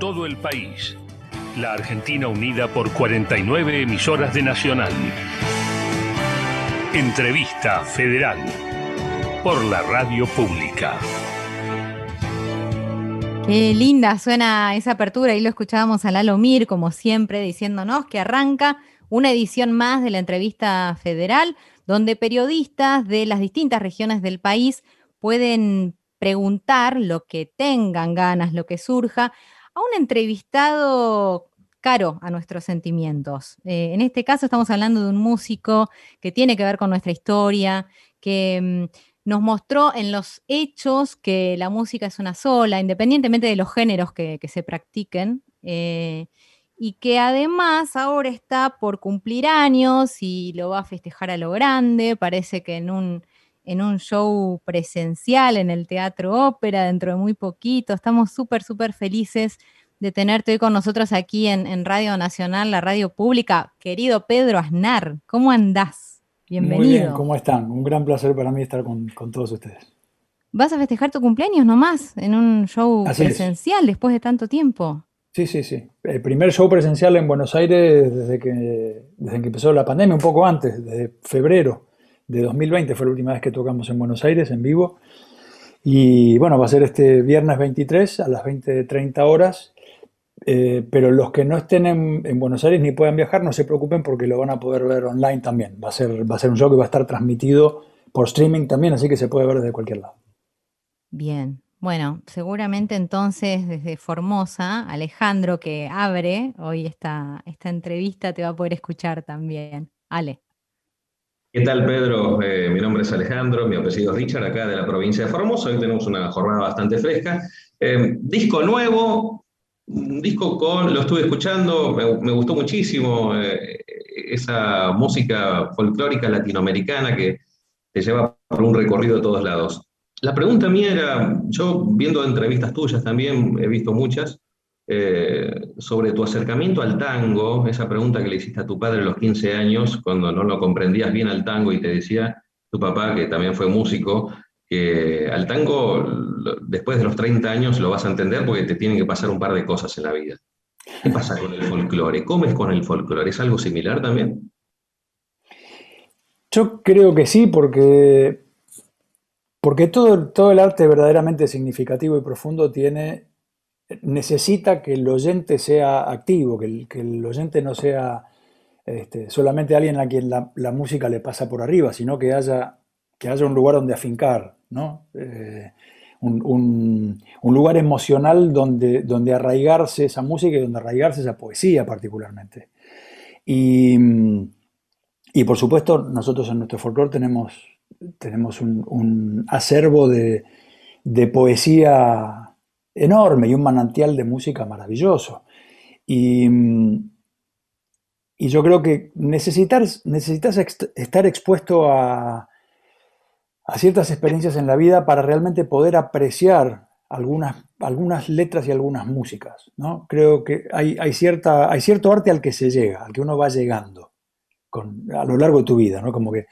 todo el país. La Argentina unida por 49 emisoras de Nacional. Entrevista Federal por la Radio Pública. Qué linda suena esa apertura. Ahí lo escuchábamos a Lalo Mir, como siempre, diciéndonos que arranca una edición más de la entrevista federal, donde periodistas de las distintas regiones del país pueden preguntar lo que tengan ganas, lo que surja, a un entrevistado caro a nuestros sentimientos. Eh, en este caso estamos hablando de un músico que tiene que ver con nuestra historia, que mm, nos mostró en los hechos que la música es una sola, independientemente de los géneros que, se practiquen, eh, y que además ahora está por cumplir años y lo va a festejar a lo grande, parece que en un en un show presencial en el Teatro Ópera dentro de muy poquito. Estamos súper, súper felices de tenerte hoy con nosotros aquí en, Radio Nacional, la radio pública. Querido Pedro Aznar, ¿cómo andás? Bienvenido. Muy bien, ¿cómo están? Un gran placer para mí estar con, todos ustedes. ¿Vas a festejar tu cumpleaños nomás en un show presencial después de tanto tiempo? Sí, sí, sí. El primer show presencial en Buenos Aires desde que, desde que empezó la pandemia, un poco antes, desde febrero de 2020 fue la última vez que tocamos en Buenos Aires en vivo. Y bueno, va a ser este viernes 23 a las 20.30 horas. Eh, pero los que no estén en, Buenos Aires ni puedan viajar, no se preocupen porque lo van a poder ver online también. Va a ser, va a ser un show que va a estar transmitido por streaming también, así que se puede ver desde cualquier lado. Bien, bueno, seguramente entonces desde Formosa, Alejandro que abre hoy esta, esta entrevista te va a poder escuchar también. Ale. ¿Qué tal, Pedro? Eh, mi nombre es Alejandro, mi apellido es Richard, acá de la provincia de Formosa. Hoy tenemos una jornada bastante fresca. Eh, disco nuevo, un disco con, lo estuve escuchando, me, gustó muchísimo eh, esa música folclórica latinoamericana que te lleva por un recorrido de todos lados. La pregunta mía era, yo viendo entrevistas tuyas también, he visto muchas, eh, sobre tu acercamiento al tango, esa pregunta que le hiciste a tu padre a los 15 años, cuando no lo comprendías bien al tango y te decía tu papá, que también fue músico, que al tango después de los 30 años lo vas a entender porque te tienen que pasar un par de cosas en la vida. ¿Qué pasa con el folclore? ¿Cómo es con el folclore? ¿Es algo similar también? Yo creo que sí, porque, porque todo, todo el arte verdaderamente significativo y profundo tiene necesita que el oyente sea activo, que el, que el oyente no sea este, solamente alguien a quien la, música le pasa por arriba, sino que haya, que haya un lugar donde afincar, ¿no? Eh, un, lugar emocional donde, donde arraigarse esa música y donde arraigarse esa poesía particularmente. Y, por supuesto, nosotros en nuestro folclore tenemos, tenemos un, acervo de, de poesía enorme y un manantial de música maravilloso. Y, y yo creo que necesitas, necesitas estar expuesto a, a, ciertas experiencias en la vida para realmente poder apreciar algunas, algunas letras y algunas músicas. ¿no? Creo que hay, hay, cierta, hay cierto arte al que se llega, al que uno va llegando con, a lo largo de tu vida. ¿no? Como que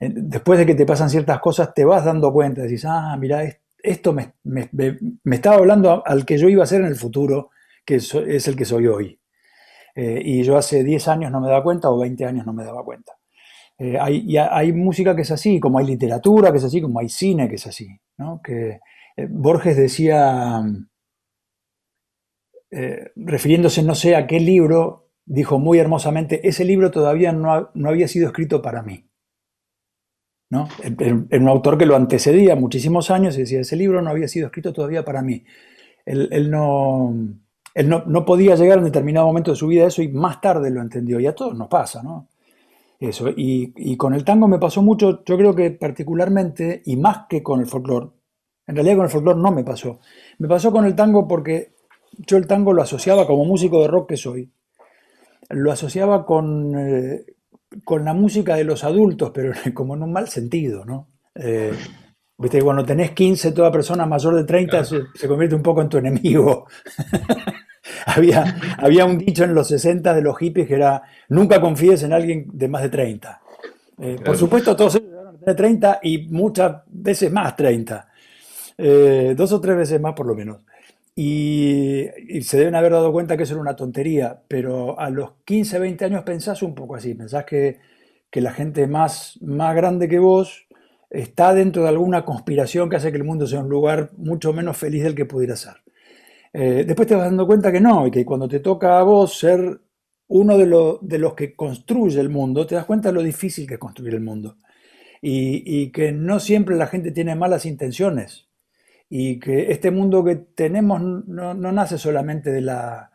eh, después de que te pasan ciertas cosas, te vas dando cuenta, decís, ah, mira, esto me, estaba hablando al que yo iba a ser en el futuro, que es el que soy hoy. Eh, y yo hace 10 años no me daba cuenta o 20 años no me daba cuenta. Eh, hay, hay, música que es así, como hay literatura que es así, como hay cine que es así. Que, eh, Borges decía, refiriéndose no sé a qué libro, dijo muy hermosamente, ese libro todavía no, no había sido escrito para mí. ¿No? Era un autor que lo antecedía muchísimos años y decía, ese libro no había sido escrito todavía para mí. Él, no, él no, podía llegar en determinado momento de su vida a eso y más tarde lo entendió. Y a todos nos pasa, ¿no? Eso. Y, con el tango me pasó mucho, yo creo que particularmente, y más que con el folclore, en realidad con el folclore no me pasó. Me pasó con el tango porque yo el tango lo asociaba como músico de rock que soy. Lo asociaba con, eh, con la música de los adultos, pero como en un mal sentido, ¿no? Eh, Viste, cuando tenés 15, toda persona mayor de 30 se, convierte un poco en tu enemigo. había, había un dicho en los 60 de los hippies que era, nunca confíes en alguien de más de 30. Eh, por supuesto, todos ellos de 30 y muchas veces más 30. Eh, dos o tres veces más por lo menos. Y, se deben haber dado cuenta que eso era una tontería, pero a los 15, 20 años pensás un poco así, pensás que, que la gente más, más grande que vos está dentro de alguna conspiración que hace que el mundo sea un lugar mucho menos feliz del que pudiera ser. Eh, después te vas dando cuenta que no, y que cuando te toca a vos ser uno de, de, los que construye el mundo, te das cuenta de lo difícil que es construir el mundo. Y, y, que no siempre la gente tiene malas intenciones. Y que este mundo que tenemos no, no nace solamente de la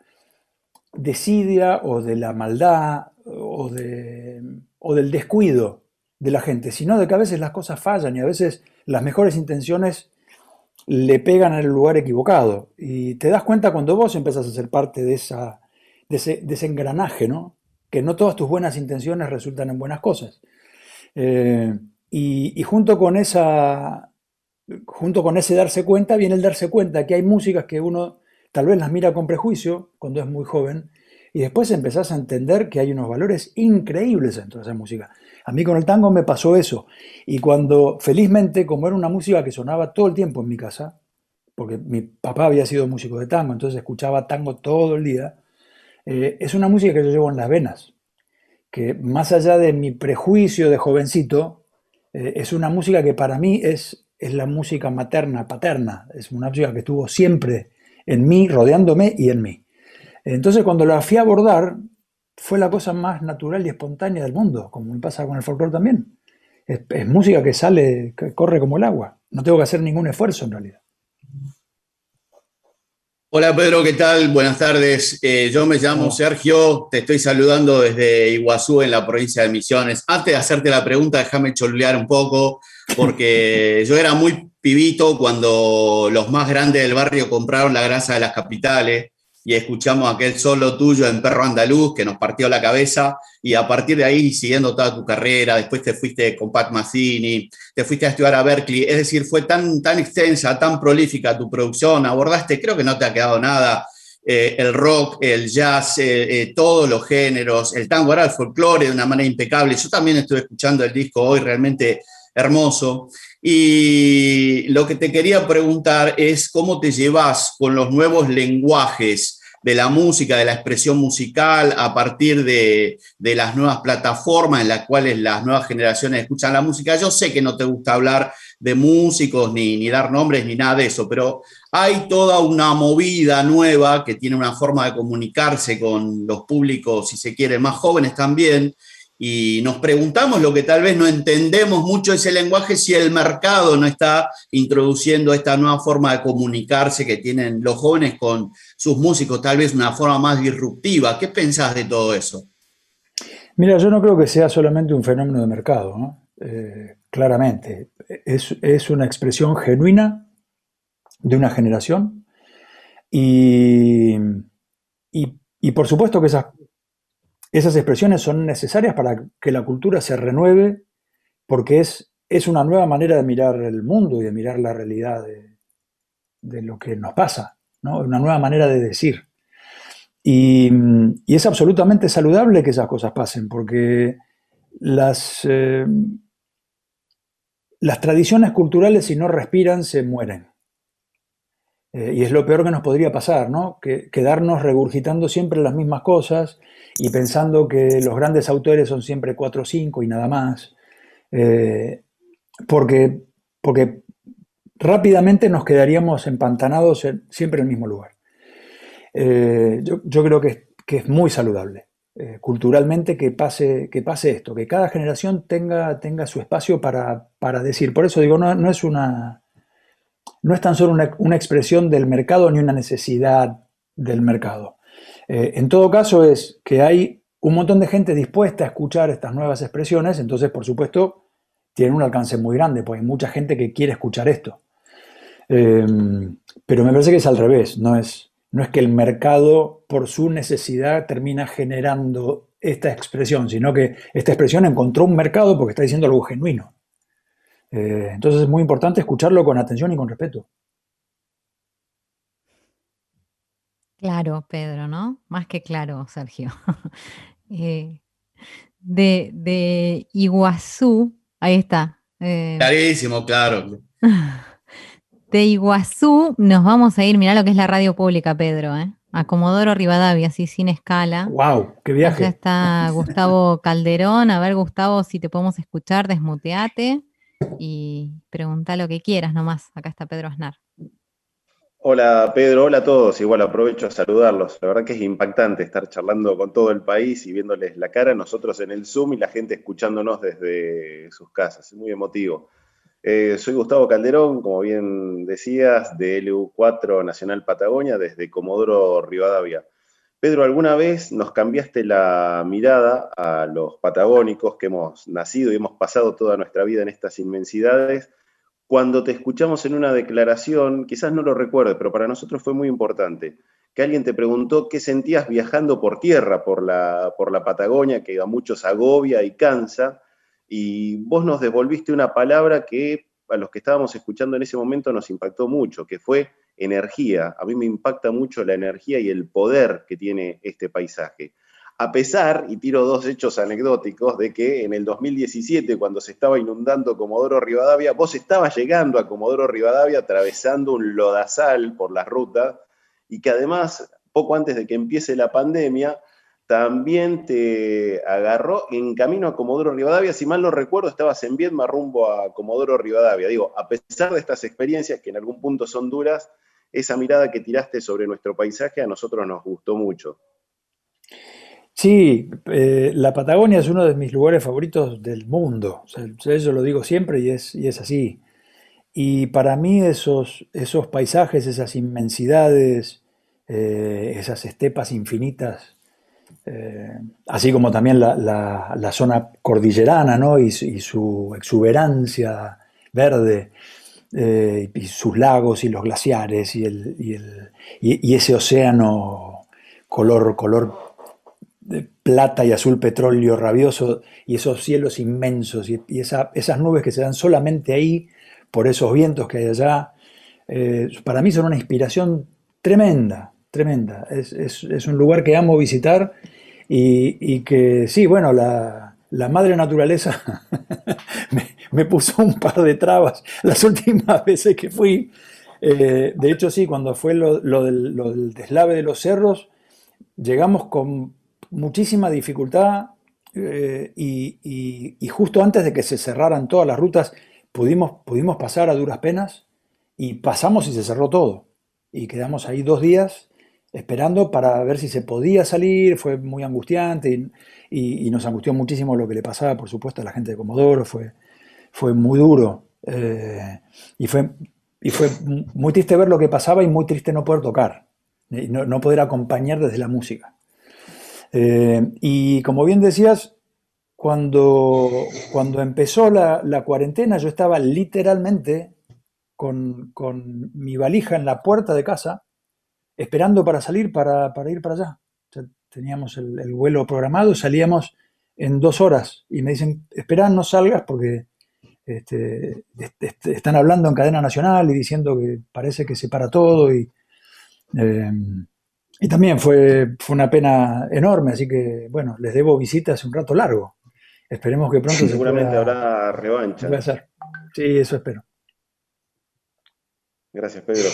desidia o de la maldad o, de, o del descuido de la gente, sino de que a veces las cosas fallan y a veces las mejores intenciones le pegan el lugar equivocado. Y te das cuenta cuando vos empezás a ser parte de, esa, de, ese, engranaje, ¿no? Que no todas tus buenas intenciones resultan en buenas cosas. Eh, y, junto, con esa, junto con ese darse cuenta viene el darse cuenta que hay músicas que uno tal vez las mira con prejuicio cuando es muy joven y después empezás a entender que hay unos valores increíbles dentro de esa música. A mí con el tango me pasó eso. Y cuando, felizmente, como era una música que sonaba todo el tiempo en mi casa, porque mi papá había sido músico de tango, entonces escuchaba tango todo el día, eh, es una música que yo llevo en las venas, que más allá de mi prejuicio de jovencito, eh, es una música que para mí es, es la música materna, paterna, es una música que estuvo siempre en mí, rodeándome y en mí. Entonces cuando la fui a abordar, fue la cosa más natural y espontánea del mundo, como me pasa con el folclore también. Es, música que sale, que corre como el agua. No tengo que hacer ningún esfuerzo en realidad. Hola Pedro, ¿qué tal? Buenas tardes. Eh, yo me llamo Sergio, te estoy saludando desde Iguazú en la provincia de Misiones. Antes de hacerte la pregunta, déjame cholulear un poco, porque yo era muy pibito cuando los más grandes del barrio compraron la grasa de las capitales y escuchamos aquel solo tuyo en Perro Andaluz que nos partió la cabeza y a partir de ahí siguiendo toda tu carrera, después te fuiste con Pat Mazzini, te fuiste a estudiar a Berkeley, es decir, fue tan, tan extensa, tan prolífica tu producción, abordaste, creo que no te ha quedado nada, eh, el rock, el jazz, eh, eh, todos los géneros, el tango, ahora el folclore de una manera impecable. Yo también estuve escuchando el disco hoy, realmente hermoso. Y lo que te quería preguntar es cómo te llevas con los nuevos lenguajes de la música, de la expresión musical, a partir de, las nuevas plataformas en las cuales las nuevas generaciones escuchan la música. Yo sé que no te gusta hablar de músicos ni, ni dar nombres ni nada de eso, pero hay toda una movida nueva que tiene una forma de comunicarse con los públicos, si se quiere, más jóvenes también, y nos preguntamos lo que tal vez no entendemos mucho ese lenguaje si el mercado no está introduciendo esta nueva forma de comunicarse que tienen los jóvenes con sus músicos, tal vez una forma más disruptiva. ¿Qué pensás de todo eso? Mira, yo no creo que sea solamente un fenómeno de mercado, ¿no? Eh, claramente. Es, es, una expresión genuina de una generación y, y, y por supuesto que esas esas expresiones son necesarias para que la cultura se renueve porque es, es una nueva manera de mirar el mundo y de mirar la realidad de, lo que nos pasa, ¿no? una nueva manera de decir. Y, es absolutamente saludable que esas cosas pasen porque las, eh, las tradiciones culturales si no respiran se mueren. Eh, y es lo peor que nos podría pasar, ¿no? Que, quedarnos regurgitando siempre las mismas cosas y pensando que los grandes autores son siempre cuatro o cinco y nada más. Eh, porque, porque rápidamente nos quedaríamos empantanados siempre en el mismo lugar. Eh, yo, creo que, es muy saludable culturalmente que pase, que pase esto, que cada generación tenga, tenga su espacio para, para decir. Por eso digo, no, no es una no es tan solo una, expresión del mercado ni una necesidad del mercado. Eh, en todo caso es que hay un montón de gente dispuesta a escuchar estas nuevas expresiones, entonces por supuesto tienen un alcance muy grande, porque hay mucha gente que quiere escuchar esto. Em, pero me parece que es al revés, no es, no es que el mercado por su necesidad termina generando esta expresión, sino que esta expresión encontró un mercado porque está diciendo algo genuino. Eh, entonces es muy importante escucharlo con atención y con respeto. Claro, Pedro, ¿no? Más que claro, Sergio. Eh, de, Iguazú, ahí está. Eh, Clarísimo, claro. De Iguazú nos vamos a ir, mirá lo que es la radio pública, Pedro, ¿eh? a Comodoro Rivadavia, así sin escala. ¡Wow! ¡Qué viaje! Acá está Gustavo Calderón. A ver, Gustavo, si te podemos escuchar, desmuteate y pregunta lo que quieras nomás. Acá está Pedro Aznar. Hola Pedro, hola a todos. Igual aprovecho a saludarlos. La verdad que es impactante estar charlando con todo el país y viéndoles la cara, nosotros en el Zoom y la gente escuchándonos desde sus casas. Es muy emotivo. Eh, soy Gustavo Calderón, como bien decías, de LU4 Nacional Patagonia, desde Comodoro Rivadavia. Pedro, ¿alguna vez nos cambiaste la mirada a los patagónicos que hemos nacido y hemos pasado toda nuestra vida en estas inmensidades? Cuando te escuchamos en una declaración, quizás no lo recuerdes, pero para nosotros fue muy importante, que alguien te preguntó qué sentías viajando por tierra, por la, por la Patagonia, que a muchos agobia y cansa, y vos nos devolviste una palabra que a los que estábamos escuchando en ese momento nos impactó mucho, que fue energía. A mí me impacta mucho la energía y el poder que tiene este paisaje. A pesar, y tiro dos hechos anecdóticos, de que en el 2017, cuando se estaba inundando Comodoro Rivadavia, vos estabas llegando a Comodoro Rivadavia atravesando un lodazal por la ruta, y que además, poco antes de que empiece la pandemia, también te agarró en camino a Comodoro Rivadavia. Si mal no recuerdo, estabas en Viedma rumbo a Comodoro Rivadavia. Digo, a pesar de estas experiencias que en algún punto son duras, esa mirada que tiraste sobre nuestro paisaje a nosotros nos gustó mucho. Sí, eh, la Patagonia es uno de mis lugares favoritos del mundo. eso lo digo siempre y es, y es así. Y para mí esos, esos paisajes, esas inmensidades, eh, esas estepas infinitas, eh, así como también la, zona cordillerana ¿no? y, su exuberancia verde, y sus lagos y los glaciares y, el, y, ese océano color, color de plata y azul petróleo rabioso y esos cielos inmensos y, esas nubes que se dan solamente ahí por esos vientos que hay allá, eh, para mí son una inspiración tremenda, tremenda. Es, un lugar que amo visitar y, que sí, bueno, la, madre naturaleza me, puso un par de trabas las últimas veces que fui. Eh, de hecho, sí, cuando fue lo, del, deslave de los cerros, llegamos con muchísima dificultad eh, y, justo antes de que se cerraran todas las rutas, pudimos, pudimos pasar a duras penas y pasamos y se cerró todo. Y quedamos ahí dos días esperando para ver si se podía salir, fue muy angustiante y, nos angustió muchísimo lo que le pasaba, por supuesto, a la gente de Comodoro, fue, fue muy duro eh, y, fue, y fue muy triste ver lo que pasaba y muy triste no poder tocar, y no, poder acompañar desde la música. Eh, y como bien decías, cuando, cuando empezó la, cuarentena yo estaba literalmente con, con mi valija en la puerta de casa, esperando para salir, para, ir para allá. teníamos el, vuelo programado, salíamos en dos horas y me dicen, espera, no salgas porque este, están hablando en cadena nacional y diciendo que parece que se para todo y, em, y también fue, fue una pena enorme, así que bueno, les debo visitas un rato largo. Esperemos que pronto Seguramente habrá revancha. Sí, eso espero. Gracias, Pedro.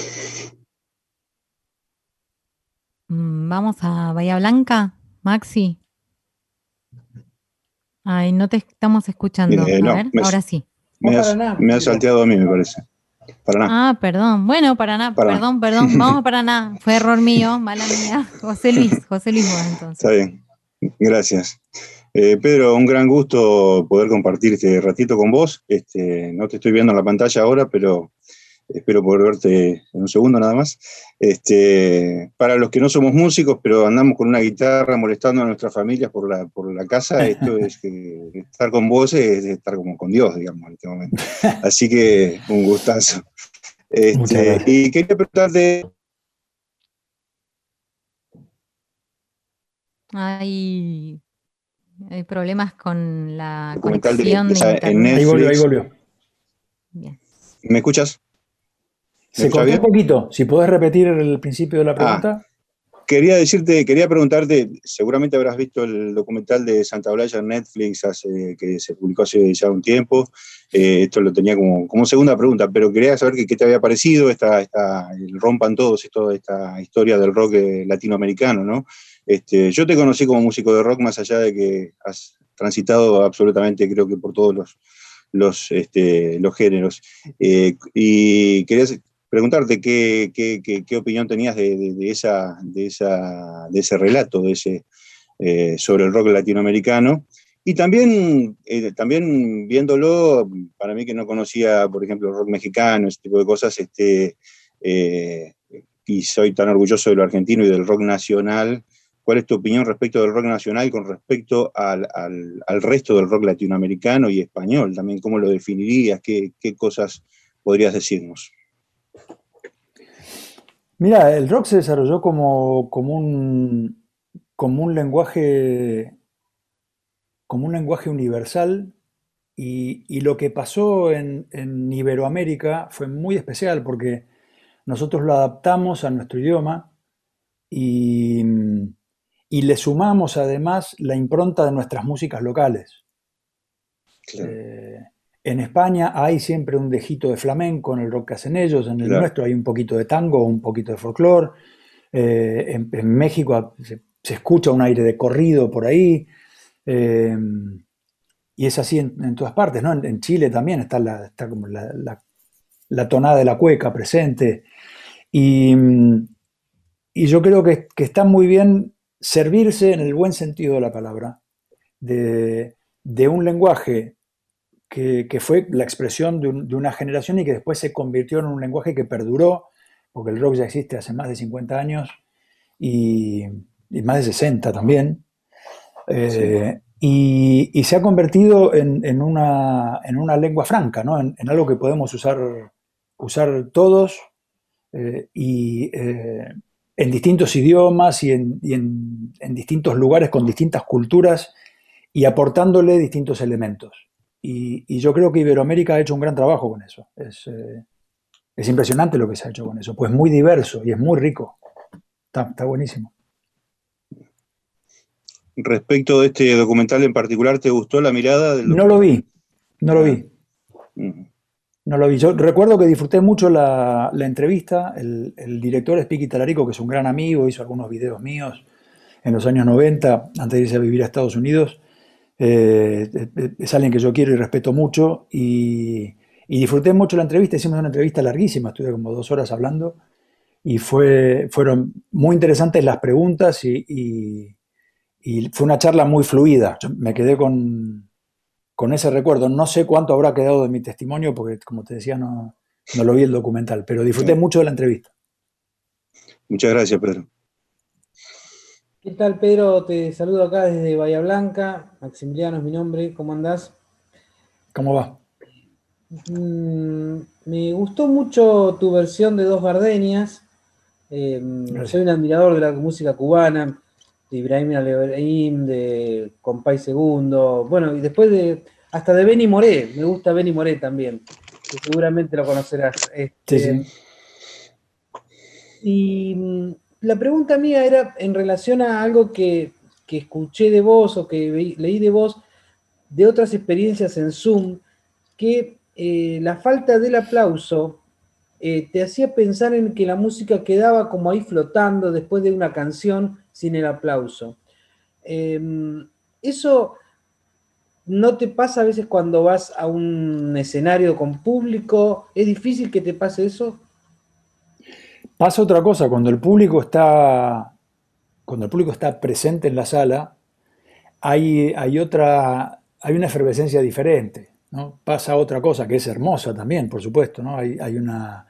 Mm, vamos a Bahía Blanca, Maxi. Ay, no te estamos escuchando. a ver, ahora sí. Me ha salteado a mí, me parece. Paraná. Ah, perdón. Bueno, Paraná, perdón, perdón. Vamos a Paraná. Fue error mío, mala mía. José Luis, José Luis, entonces. Está bien. Gracias. Eh, Pedro, un gran gusto poder compartir este ratito con vos. Este, no te estoy viendo en la pantalla ahora, pero espero poder verte en un segundo nada más. Este, para los que no somos músicos, pero andamos con una guitarra molestando a nuestras familias por la, por la casa, esto es que estar con vos es estar como con Dios, digamos, en este momento. Así que un gustazo. Este, y quería preguntarte. Hay, hay problemas con la conexión de, Ahí volvió, ahí volvió. ¿Me escuchas? Se cortó un poquito. Si puedes repetir el principio de la ah. pregunta. quería decirte, quería preguntarte, seguramente habrás visto el documental de Santa Blaya en Netflix hace, que se publicó hace ya un tiempo. Eh, esto lo tenía como, como, segunda pregunta, pero quería saber qué, te había parecido esta, esta, el Rompan Todos, esto, esta historia del rock eh, latinoamericano, ¿no? Este, yo te conocí como músico de rock, más allá de que has transitado absolutamente, creo que por todos los, los, este, los géneros. Eh, y quería preguntarte qué, qué, opinión tenías de, esa, de, esa, de ese relato de ese, eh, sobre el rock latinoamericano. Y también, eh, también viéndolo, para mí que no conocía, por ejemplo, el rock mexicano, ese tipo de cosas, este, y soy tan orgulloso de lo argentino y del rock nacional, ¿Cuál es tu opinión respecto del rock nacional con respecto al, resto del rock latinoamericano y español? También, ¿cómo lo definirías? ¿Qué, cosas podrías decirnos? Mira, el rock se desarrolló como, como, un, como un lenguaje como un lenguaje universal y, lo que pasó en, en, Iberoamérica fue muy especial porque nosotros lo adaptamos a nuestro idioma y, y le sumamos además la impronta de nuestras músicas locales. Eh, en España hay siempre un dejito de flamenco en el rock que hacen ellos, en el nuestro hay un poquito de tango, un poquito de folclore, eh, en, México se, escucha un aire de corrido por ahí, eh, y es así en, todas partes, ¿no? En, Chile también está, la, como la, tonada de la cueca presente, y, yo creo que, que está muy bien servirse en el buen sentido de la palabra de, un lenguaje que, fue la expresión de, una generación y que después se convirtió en un lenguaje que perduró, porque el rock ya existe hace más de 50 años y, más de 60 también. Eh, y, se ha convertido en, una, lengua franca, en, algo que podemos usar, usar todos eh, y eh, en distintos idiomas y, en, distintos lugares con distintas culturas y aportándole distintos elementos. Y, yo creo que Iberoamérica ha hecho un gran trabajo con eso. Es, eh, impresionante lo que se ha hecho con eso, pues muy diverso y es muy rico. Está, buenísimo. Respecto de este documental en particular, ¿te gustó la mirada? Del no lo vi, no lo vi. No lo vi. Yo recuerdo que disfruté mucho la, entrevista. El, director es Piqui Talarico, que es un gran amigo, hizo algunos videos míos en los años 90, antes de irse a vivir a Estados Unidos. Eh, es alguien que yo quiero y respeto mucho. Y, disfruté mucho la entrevista. Hicimos una entrevista larguísima, estuve como dos horas hablando. Y fue, fueron muy interesantes las preguntas y, y fue una charla muy fluida. Yo me quedé con, con ese recuerdo. No sé cuánto habrá quedado de mi testimonio, porque como te decía, no, no lo vi el documental, pero disfruté mucho de la entrevista. Muchas gracias, Pedro. ¿Qué tal, Pedro? Te saludo acá desde Bahía Blanca. Maximiliano es mi nombre. ¿Cómo andás? ¿Cómo va? Mm, me gustó mucho tu versión de Dos Gardenias. Eh, soy un admirador de la música cubana de Ibrahim Alebrahim, de Compay Segundo, bueno, y después de, hasta de Benny Moré, me gusta Benny Moré también, que seguramente lo conocerás. Este, y mm, la pregunta mía era en relación a algo que, escuché de vos o que leí de vos, de otras experiencias en Zoom, que eh, la falta del aplauso eh, te hacía pensar en que la música quedaba como ahí flotando después de una canción sin el aplauso. Em, eso no te pasa a veces cuando vas a un escenario con público. ¿Es difícil que te pase eso? Pasa otra cosa, cuando el público está, cuando el público está presente en la sala, hay, hay otra, hay una efervescencia diferente. ¿no? Pasa otra cosa que es hermosa también, por supuesto, ¿no? Hay, hay, una,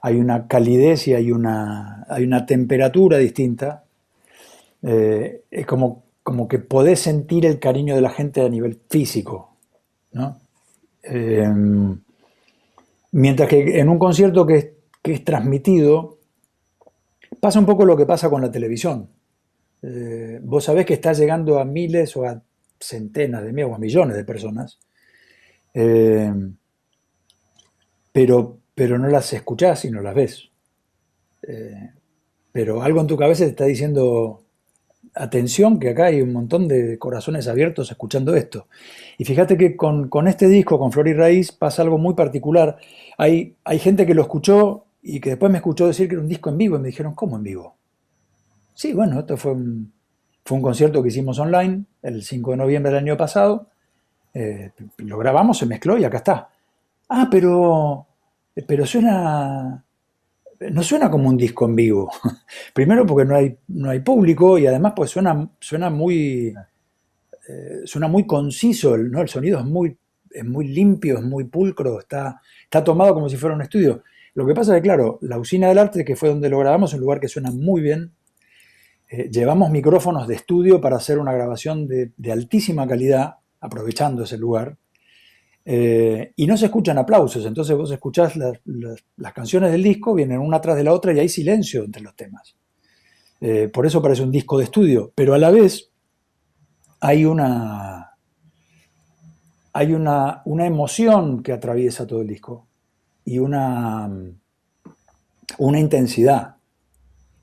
hay una calidez y hay una, hay una temperatura distinta eh, es como, como que podés sentir el cariño de la gente a nivel físico. Em, mientras que en un concierto que es, transmitido, pasa un poco lo que pasa con la televisión. Eh, vos sabés que está llegando a miles o a centenas de miles o a millones de personas, em, pero, pero no las escuchás y no las ves. Eh, pero algo en tu cabeza te está diciendo, atención, que acá hay un montón de corazones abiertos escuchando esto. Y fíjate que con, este disco, con Flor y Raíz, pasa algo muy particular. Hay, hay gente que lo escuchó y que después me escuchó decir que era un disco en vivo y me dijeron, ¿cómo en vivo? Sí, bueno, esto fue un, fue un concierto que hicimos online el 5 de noviembre del año pasado. Eh, lo grabamos, se mezcló y acá está. Ah, pero, pero suena, no suena como un disco en vivo. Primero porque no hay, no hay público y además pues suena, suena muy eh, suena muy conciso, ¿no? el sonido es muy, es muy limpio, es muy pulcro, está, está tomado como si fuera un estudio. Lo que pasa es que, claro, la usina del arte, que fue donde lo grabamos, es un lugar que suena muy bien. Eh, llevamos micrófonos de estudio para hacer una grabación de, altísima calidad, aprovechando ese lugar. Eh, y no se escuchan aplausos, entonces vos escuchás las, canciones del disco, vienen una tras de la otra y hay silencio entre los temas. Eh, por eso parece un disco de estudio, pero a la vez hay una, hay una, una emoción que atraviesa todo el disco y una, una intensidad,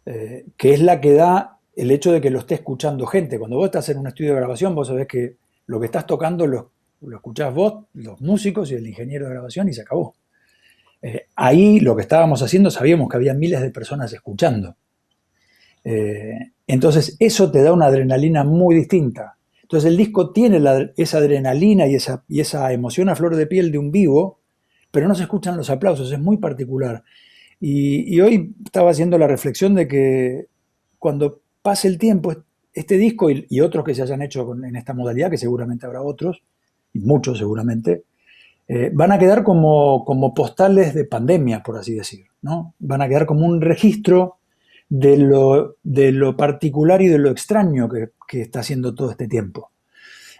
eh, que es la que da el hecho de que lo esté escuchando gente. Cuando vos estás en un estudio de grabación, vos sabés que lo que estás tocando lo, lo escuchás vos, los músicos y el ingeniero de grabación y se acabó. Eh, ahí lo que estábamos haciendo sabíamos que había miles de personas escuchando. Eh, entonces eso te da una adrenalina muy distinta. Entonces el disco tiene esa adrenalina y esa, y esa emoción a flor de piel de un vivo, pero no se escuchan los aplausos, es muy particular. Y, hoy estaba haciendo la reflexión de que cuando pase el tiempo, este disco y, otros que se hayan hecho en esta modalidad, que seguramente habrá otros, y muchos seguramente, eh, van a quedar como, como, postales de pandemia, por así decir, ¿no? Van a quedar como un registro de lo, de lo particular y de lo extraño que, está haciendo todo este tiempo.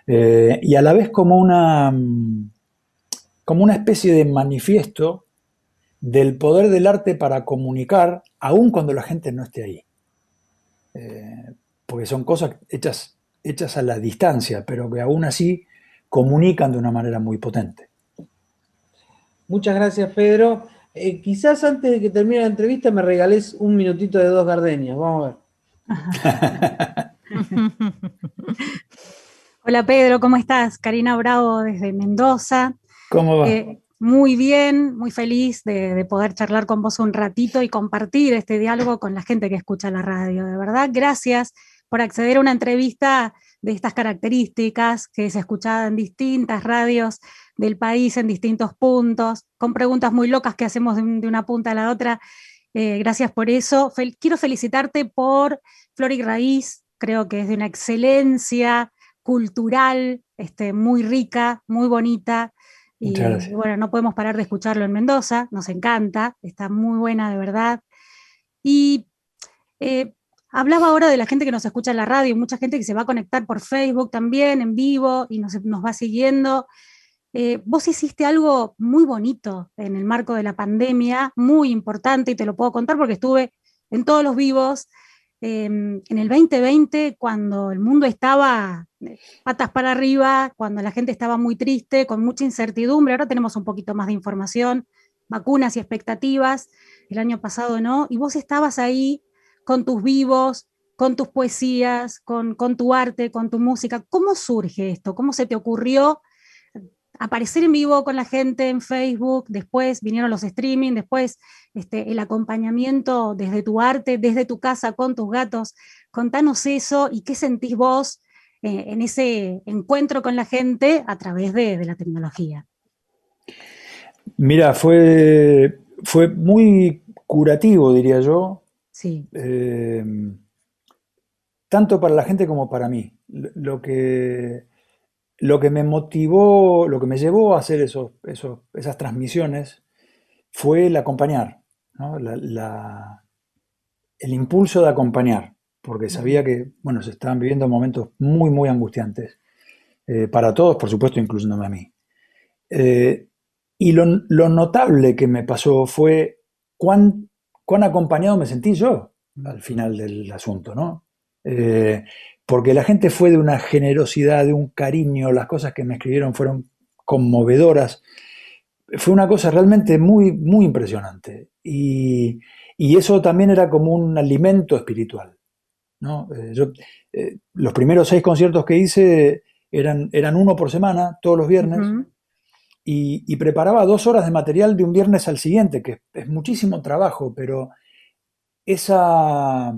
Eh, y a la vez como una, como una especie de manifiesto del poder del arte para comunicar, aun cuando la gente no esté ahí. Eh, porque son cosas hechas, hechas a la distancia, pero que aún así comunican de una manera muy potente. Muchas gracias, Pedro. Eh, quizás antes de que termine la entrevista me regales un minutito de dos gardenias. Vamos a ver. Hola Pedro, ¿cómo estás? Karina Bravo desde Mendoza. Eh, muy bien, muy feliz de, de, poder charlar con vos un ratito y compartir este diálogo con la gente que escucha la radio. De verdad, gracias por acceder a una entrevista de estas características, que es escuchada en distintas radios del país, en distintos puntos, con preguntas muy locas que hacemos de, una punta a la otra. Eh, gracias por eso. quiero felicitarte por Flor y Raíz, creo que es de una excelencia cultural, este, muy rica, muy bonita. Y, bueno, no podemos parar de escucharlo en Mendoza, nos encanta, está muy buena de verdad. Y eh, Hablaba ahora de la gente que nos escucha en la radio, mucha gente que se va a conectar por Facebook también, en vivo, y nos, va siguiendo. Eh, vos hiciste algo muy bonito en el marco de la pandemia, muy importante, y te lo puedo contar porque estuve en todos los vivos. Em, en el 2020, cuando el mundo estaba eh, patas para arriba, cuando la gente estaba muy triste, con mucha incertidumbre, ahora tenemos un poquito más de información, vacunas y expectativas, el año pasado no, y vos estabas ahí con tus vivos, con tus poesías, con, tu arte, con tu música. ¿Cómo surge esto? ¿Cómo se te ocurrió aparecer en vivo con la gente en Facebook? Después vinieron los streaming, después este, el acompañamiento desde tu arte, desde tu casa con tus gatos. Contanos eso y qué sentís vos eh, en ese encuentro con la gente a través de, de la tecnología. Mira, fue, fue muy curativo, diría yo, Sí. Em, tanto para la gente como para mí. Lo que, lo que me motivó, lo que me llevó a hacer esos, esas transmisiones fue el acompañar, el impulso de acompañar, porque sabía que, bueno, se estaban viviendo momentos muy, muy angustiantes, eh, para todos, por supuesto, incluyéndome a mí. Eh, y lo, lo, notable que me pasó fue cuán cuán acompañado me sentí yo al final del asunto, ¿no? Eh, porque la gente fue de una generosidad, de un cariño, las cosas que me escribieron fueron conmovedoras. Fue una cosa realmente muy, muy impresionante. Y, y eso también era como un alimento espiritual. ¿no? Eh, yo, eh, los primeros seis conciertos que hice eran, eran uno por semana, todos los viernes, y, preparaba dos horas de material de un viernes al siguiente, que es muchísimo trabajo, pero esa,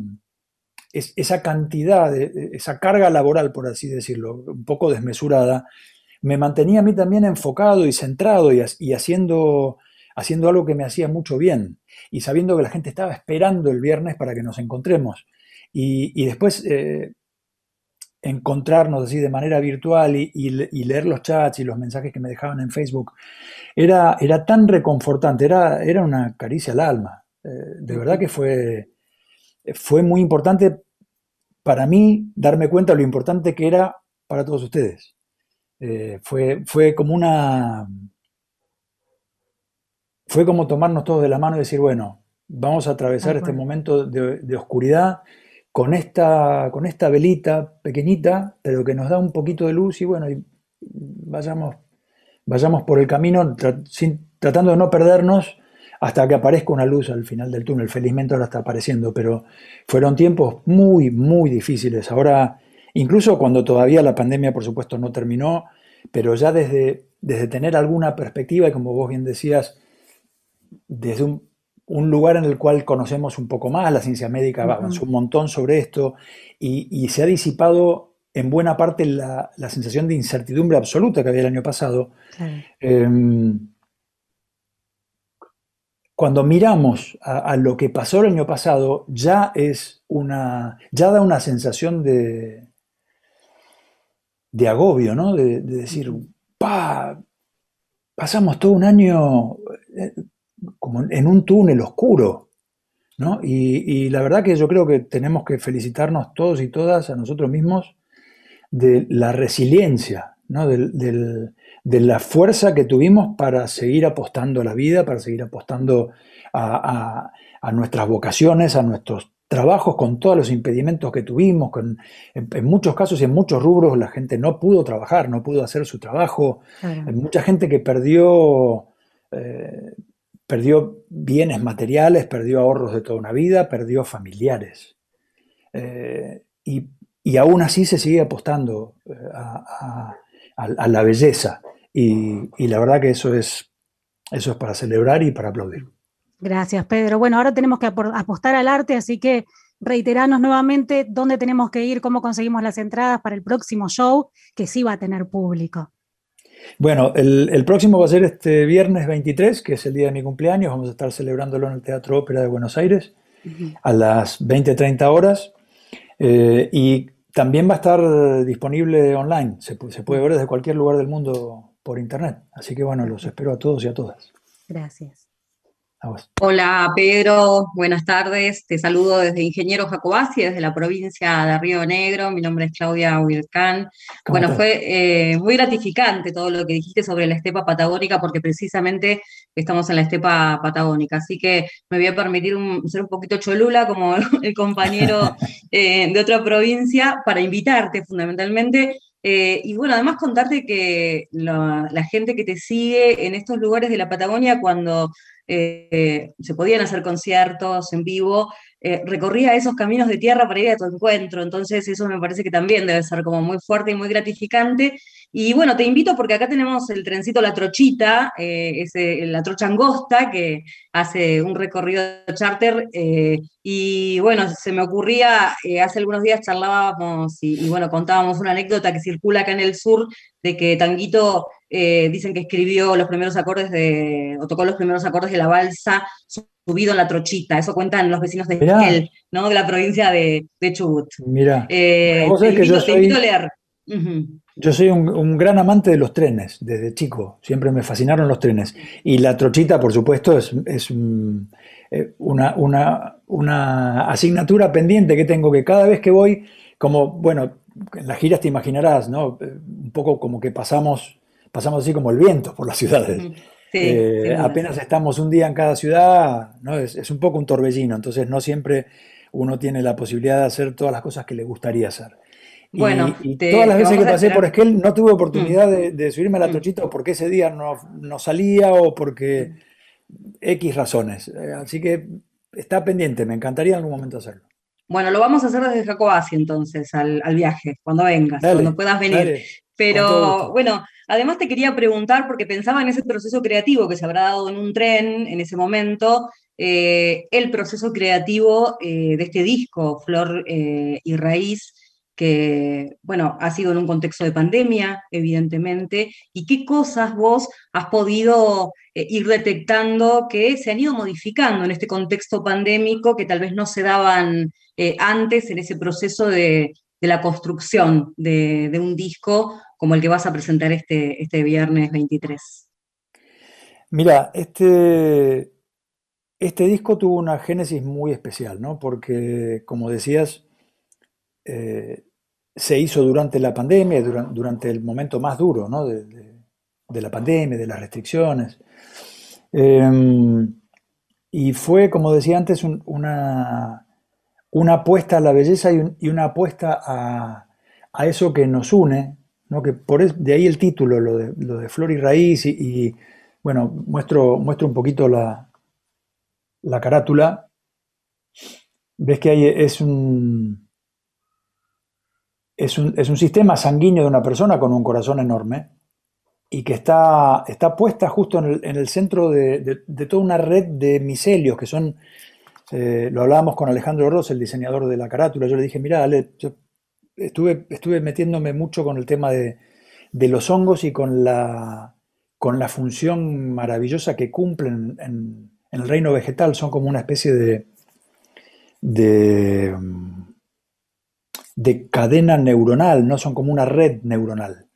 esa cantidad, esa carga laboral, por así decirlo, un poco desmesurada, me mantenía a mí también enfocado y centrado y, haciendo, haciendo algo que me hacía mucho bien y sabiendo que la gente estaba esperando el viernes para que nos encontremos. Y, después eh, encontrarnos así de manera virtual y, leer los chats y los mensajes que me dejaban en Facebook, era, era tan reconfortante, era, era una caricia al alma. Eh, de verdad que fue, fue muy importante para mí darme cuenta de lo importante que era para todos ustedes. Eh, fue, fue como una... Fue como tomarnos todos de la mano y decir, bueno, vamos a atravesar este momento de, oscuridad con esta, con esta velita pequeñita, pero que nos da un poquito de luz y bueno, y vayamos, vayamos por el camino tratando de no perdernos hasta que aparezca una luz al final del túnel. Felizmente ahora está apareciendo, pero fueron tiempos muy, muy difíciles. Ahora, incluso cuando todavía la pandemia, por supuesto, no terminó, pero ya desde, desde tener alguna perspectiva, y como vos bien decías, desde un, lugar en el cual conocemos un poco más, la ciencia médica avanzó un montón sobre esto, y, se ha disipado en buena parte la, sensación de incertidumbre absoluta que había el año pasado. Em, cuando miramos a, lo que pasó el año pasado, ya es una, ya da una sensación de, de agobio, ¿no? De, decir, pa, pasamos todo un año eh, como en un túnel oscuro, ¿no? Y, la verdad que yo creo que tenemos que felicitarnos todos y todas a nosotros mismos de la resiliencia, ¿no? del, de la fuerza que tuvimos para seguir apostando a la vida, para seguir apostando a, nuestras vocaciones, a nuestros trabajos con todos los impedimentos que tuvimos. en, muchos casos y en muchos rubros la gente no pudo trabajar, no pudo hacer su trabajo. Hay mucha gente que perdió, eh, perdió bienes materiales, perdió ahorros de toda una vida, perdió familiares. Eh, y, aún así se sigue apostando eh, a la belleza. Y, la verdad que eso es, eso es para celebrar y para aplaudir. Gracias, Pedro. Bueno, ahora tenemos que apostar al arte, así que reiterarnos nuevamente dónde tenemos que ir, cómo conseguimos las entradas para el próximo show, que sí va a tener público. Bueno, el, próximo va a ser este viernes 23, que es el día de mi cumpleaños. Vamos a estar celebrándolo en el Teatro Ópera de Buenos Aires a las 20-30 horas. Eh, y también va a estar disponible online. Se, se puede ver desde cualquier lugar del mundo por internet. Así que bueno, los espero a todos y a todas. Gracias. Hola Pedro, buenas tardes. Te saludo desde Ingeniero Jacobasi, desde la provincia de Río Negro. Mi nombre es Claudia Huircán. Bueno, fue eh, muy gratificante todo lo que dijiste sobre la estepa patagónica, porque precisamente estamos en la estepa patagónica. Así que me voy a permitir ser un poquito cholula, como el compañero eh, de otra provincia, para invitarte fundamentalmente eh, y bueno, además contarte que la, gente que te sigue en estos lugares de la Patagonia, cuando eh, se podían hacer conciertos en vivo, eh, recorría esos caminos de tierra para ir a tu encuentro. Entonces eso me parece que también debe ser como muy fuerte y muy gratificante. Y bueno, te invito porque acá tenemos el trencito La Trochita, eh, la trocha angosta, que hace un recorrido charter. Eh, y bueno, se me ocurría, eh, hace algunos días charlábamos y, bueno, contábamos una anécdota que circula acá en el sur, de que Tanguito dicen que escribió los primeros acordes de, o tocó los primeros acordes de la balsa subido en la trochita. Eso cuentan los vecinos de Esquel, ¿no? De la provincia de, Chubut. Mira, te, invito, te invito a leer. Yo soy un, gran amante de los trenes desde chico, siempre me fascinaron los trenes. Y la trochita, por supuesto, es, eh, una, una, asignatura pendiente que tengo que cada vez que voy, como, bueno, en las giras te imaginarás, ¿no? Un poco como que pasamos, pasamos así como el viento por las ciudades. Eh, apenas estamos un día en cada ciudad, ¿no? Es, es un poco un torbellino, entonces no siempre uno tiene la posibilidad de hacer todas las cosas que le gustaría hacer. Bueno, y, todas las veces que pasé por Esquel no tuve oportunidad mm. de, subirme a la mm. trochita porque ese día no, salía o porque X razones. Eh, así que está pendiente, me encantaría en algún momento hacerlo. Bueno, lo vamos a hacer desde Jacobasi entonces, al, viaje, cuando vengas, cuando puedas venir. Pero bueno, además te quería preguntar, porque pensaba en ese proceso creativo que se habrá dado en un tren en ese momento, eh, el proceso creativo eh, de este disco, Flor eh, y Raíz, que, bueno, ha sido en un contexto de pandemia, evidentemente, y qué cosas vos has podido ir detectando que se han ido modificando en este contexto pandémico que tal vez no se daban antes en ese proceso de, la construcción de, un disco como el que vas a presentar este, este viernes 23. Mira, este, este disco tuvo una génesis muy especial, ¿no? Porque, como decías, eh, se hizo durante la pandemia, durante, el momento más duro, ¿no? De, la pandemia, de las restricciones. Em, y fue, como decía antes, una, una apuesta a la belleza y, una apuesta a, eso que nos une, ¿no? que por de ahí el título, lo de, lo de Flor y Raíz, y, bueno, muestro, muestro un poquito la, la carátula, ves que hay, es, un, es, un, es un sistema sanguíneo de una persona con un corazón enorme y que está, está puesta justo en el, centro de, toda una red de micelios que son, eh, lo hablábamos con Alejandro Ross, el diseñador de la carátula, yo le dije, mira, Ale, estuve, estuve metiéndome mucho con el tema de, los hongos y con la, con la función maravillosa que cumplen en, en el reino vegetal. Son como una especie de, de, cadena neuronal, ¿no? son como una red neuronal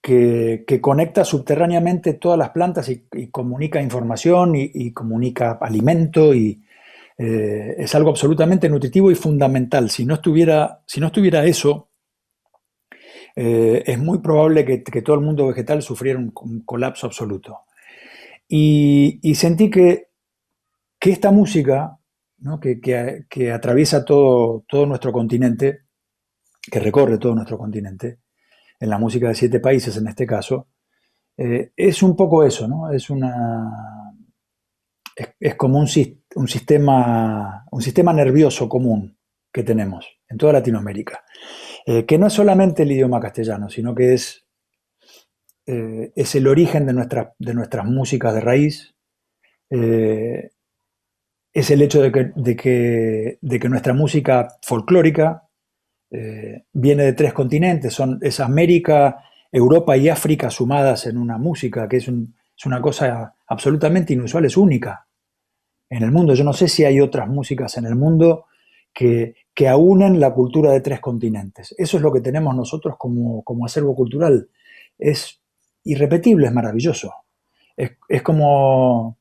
que, conecta subterráneamente todas las plantas y, comunica información y, comunica alimento y eh, es algo absolutamente nutritivo y fundamental. Si no estuviera, si no estuviera eso, eh, es muy probable que, todo el mundo vegetal sufriera un, colapso absoluto. y sentí que que esta música, que, atraviesa todo, todo nuestro continente, que recorre todo nuestro continente, en la música de siete países en este caso, eh, es un poco eso, ¿no? Es una. Es, como un, un, sistema, un sistema nervioso común que tenemos en toda Latinoamérica. Eh, que no es solamente el idioma castellano, sino que es, eh, es el origen de, de nuestras músicas de raíz, es el hecho de que, de que, nuestra música folclórica eh, viene de tres continentes, son, es América, Europa y África sumadas en una música, que es, una cosa absolutamente inusual, es única en el mundo. Yo no sé si hay otras músicas en el mundo que, que aúnen la cultura de tres continentes. Eso es lo que tenemos nosotros como, acervo cultural. Es irrepetible, es maravilloso. es como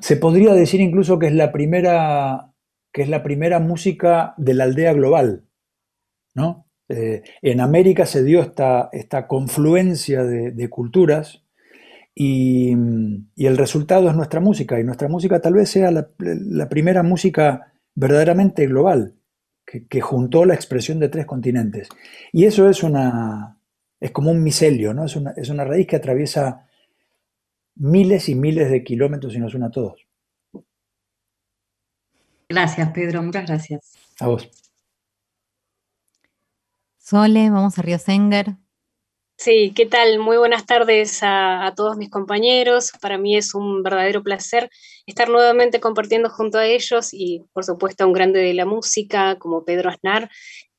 se podría decir incluso que es la primera, que es la primera música de la aldea global. ¿no? Eh, en América se dio esta, esta confluencia de, culturas y, el resultado es nuestra música. Y nuestra música tal vez sea la, primera música verdaderamente global, que, juntó la expresión de tres continentes. Y eso es una. es como un micelio, ¿no? Es una, es una raíz que atraviesa miles y miles de kilómetros y nos une a todos. Gracias, Pedro, muchas gracias. A vos. Sole, vamos a Río Senger. Sí, ¿qué tal? Muy buenas tardes a, todos mis compañeros. Para mí es un verdadero placer estar nuevamente compartiendo junto a ellos y, por supuesto, a un grande de la música como Pedro Aznar.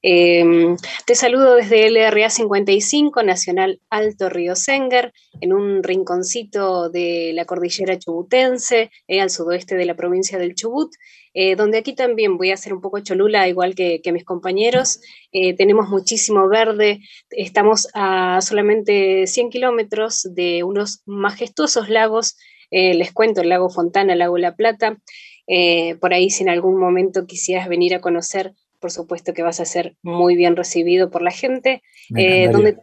Em, te saludo desde LRA 55, Nacional Alto Río Senger, en un rinconcito de la cordillera chubutense, eh, al sudoeste de la provincia del Chubut, eh, donde aquí también voy a hacer un poco cholula, igual que, mis compañeros. Eh, tenemos muchísimo verde, estamos a solamente 100 kilómetros de unos majestuosos lagos, les cuento el lago Fontana, el lago La Plata. por ahí, si en algún momento quisieras venir a conocer por supuesto que vas a ser muy bien recibido por la gente. Eh, donde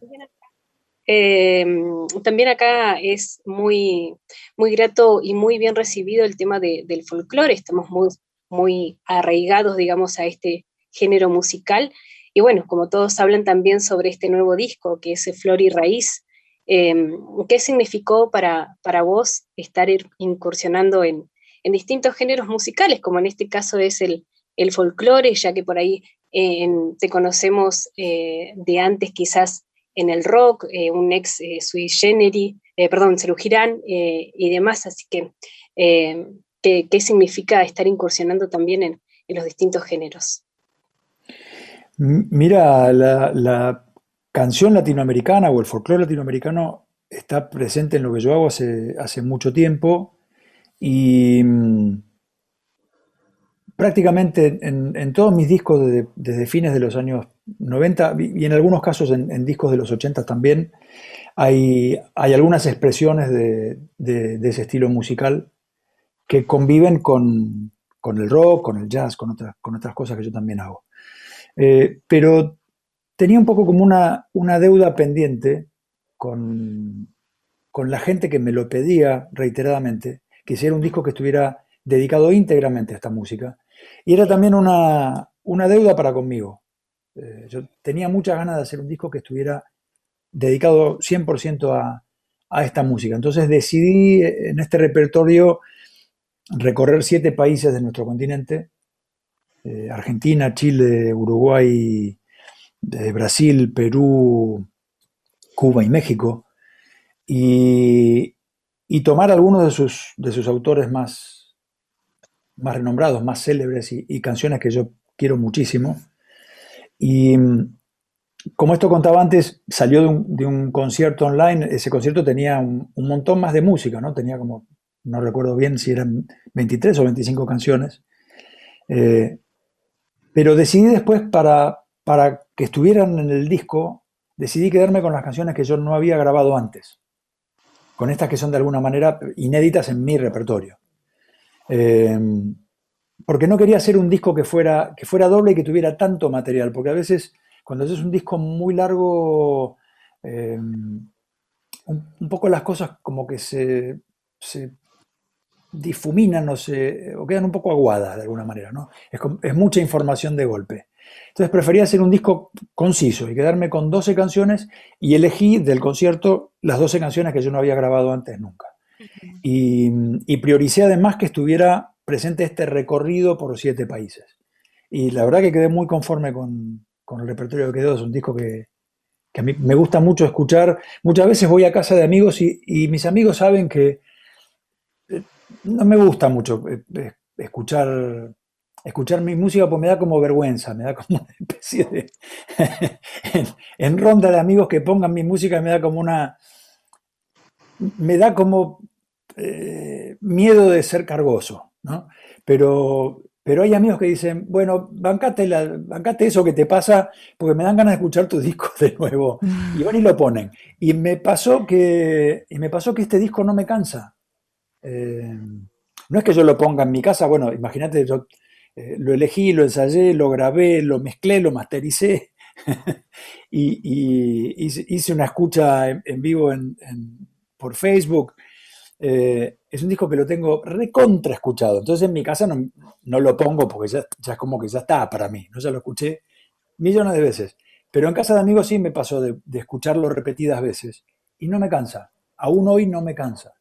también, acá es muy, muy grato y muy bien recibido el tema del folclore. Estamos muy, muy arraigados, digamos, a este género musical. Y bueno, como todos hablan también sobre este nuevo disco, que es Flor y Raíz, em, ¿qué significó para, para vos estar incursionando en, en distintos géneros musicales, como en este caso es el, el folclore, ya que por ahí eh, te conocemos eh, de antes quizás en el rock, eh, un ex sui generis, perdón, Girán y demás, así que ¿qué, significa estar incursionando también en, los distintos géneros? Mira, la, canción latinoamericana o el folclore latinoamericano está presente en lo que yo hago hace, mucho tiempo y mm, prácticamente en, todos mis discos desde fines de los años 90 y en algunos casos en, discos de los 80 también, hay algunas expresiones de, ese estilo musical que conviven con, el rock, con el jazz, con otras, con otras cosas que yo también hago. Eh, pero tenía un poco como una, una deuda pendiente con, con la gente que me lo pedía reiteradamente, que hiciera un disco que estuviera dedicado íntegramente a esta música y era también una, deuda para conmigo. Eh, yo tenía muchas ganas de hacer un disco que estuviera dedicado 100% a, esta música. Entonces decidí eh, en este repertorio recorrer siete países de nuestro continente, eh, Argentina, Chile, Uruguay, Brasil, Perú, Cuba y México, y, tomar algunos de sus, de sus autores más, más renombrados, más célebres y, canciones que yo quiero muchísimo. Y como esto contaba antes, salió de un, concierto online, ese concierto tenía un, montón más de música, ¿no? Tenía como, no recuerdo bien si eran 23 o 25 canciones. Eh, pero decidí después para, para que estuvieran en el disco, decidí quedarme con las canciones que yo no había grabado antes, con estas que son de alguna manera inéditas en mi repertorio. Em, porque no quería hacer un disco que fuera, que fuera doble y que tuviera tanto material, porque a veces cuando haces un disco muy largo, em, un, poco las cosas como que se, difuminan o, se, o quedan un poco aguadas de alguna manera, ¿no? Es, es, mucha información de golpe. Entonces prefería hacer un disco conciso y quedarme con 12 canciones y elegí del concierto las 12 canciones que yo no había grabado antes nunca. Y, prioricé además que estuviera presente este recorrido por siete países. Y la verdad que quedé muy conforme con, el repertorio que quedó. Es un disco que, a mí me gusta mucho escuchar. Muchas veces voy a casa de amigos y, mis amigos saben que no me gusta mucho eh, escuchar, escuchar mi música porque me da como vergüenza, me da como una especie de... en, ronda de amigos que pongan mi música me da como una... Me da como eh, miedo de ser cargoso, ¿no? Pero, pero hay amigos que dicen, bueno, bancate, la, bancate eso que te pasa porque me dan ganas de escuchar tu disco de nuevo. Y van y lo ponen. Y me pasó que, y me pasó que este disco no me cansa. Eh, no es que yo lo ponga en mi casa, bueno, imagínate, yo eh, lo elegí, lo ensayé, lo grabé, lo mezclé, lo mastericé. y, hice una escucha en, vivo por Facebook eh, es un disco que lo tengo recontra escuchado. Entonces en mi casa no, lo pongo porque ya, es como que ya está para mí. ¿no? Ya lo escuché millones de veces. Pero en casa de amigos sí me pasó de, escucharlo repetidas veces. Y no me cansa. Aún hoy no me cansa.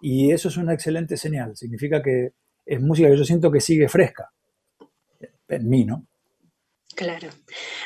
Y eso es una excelente señal. Significa que es música que yo siento que sigue fresca. En mí, ¿no? Claro,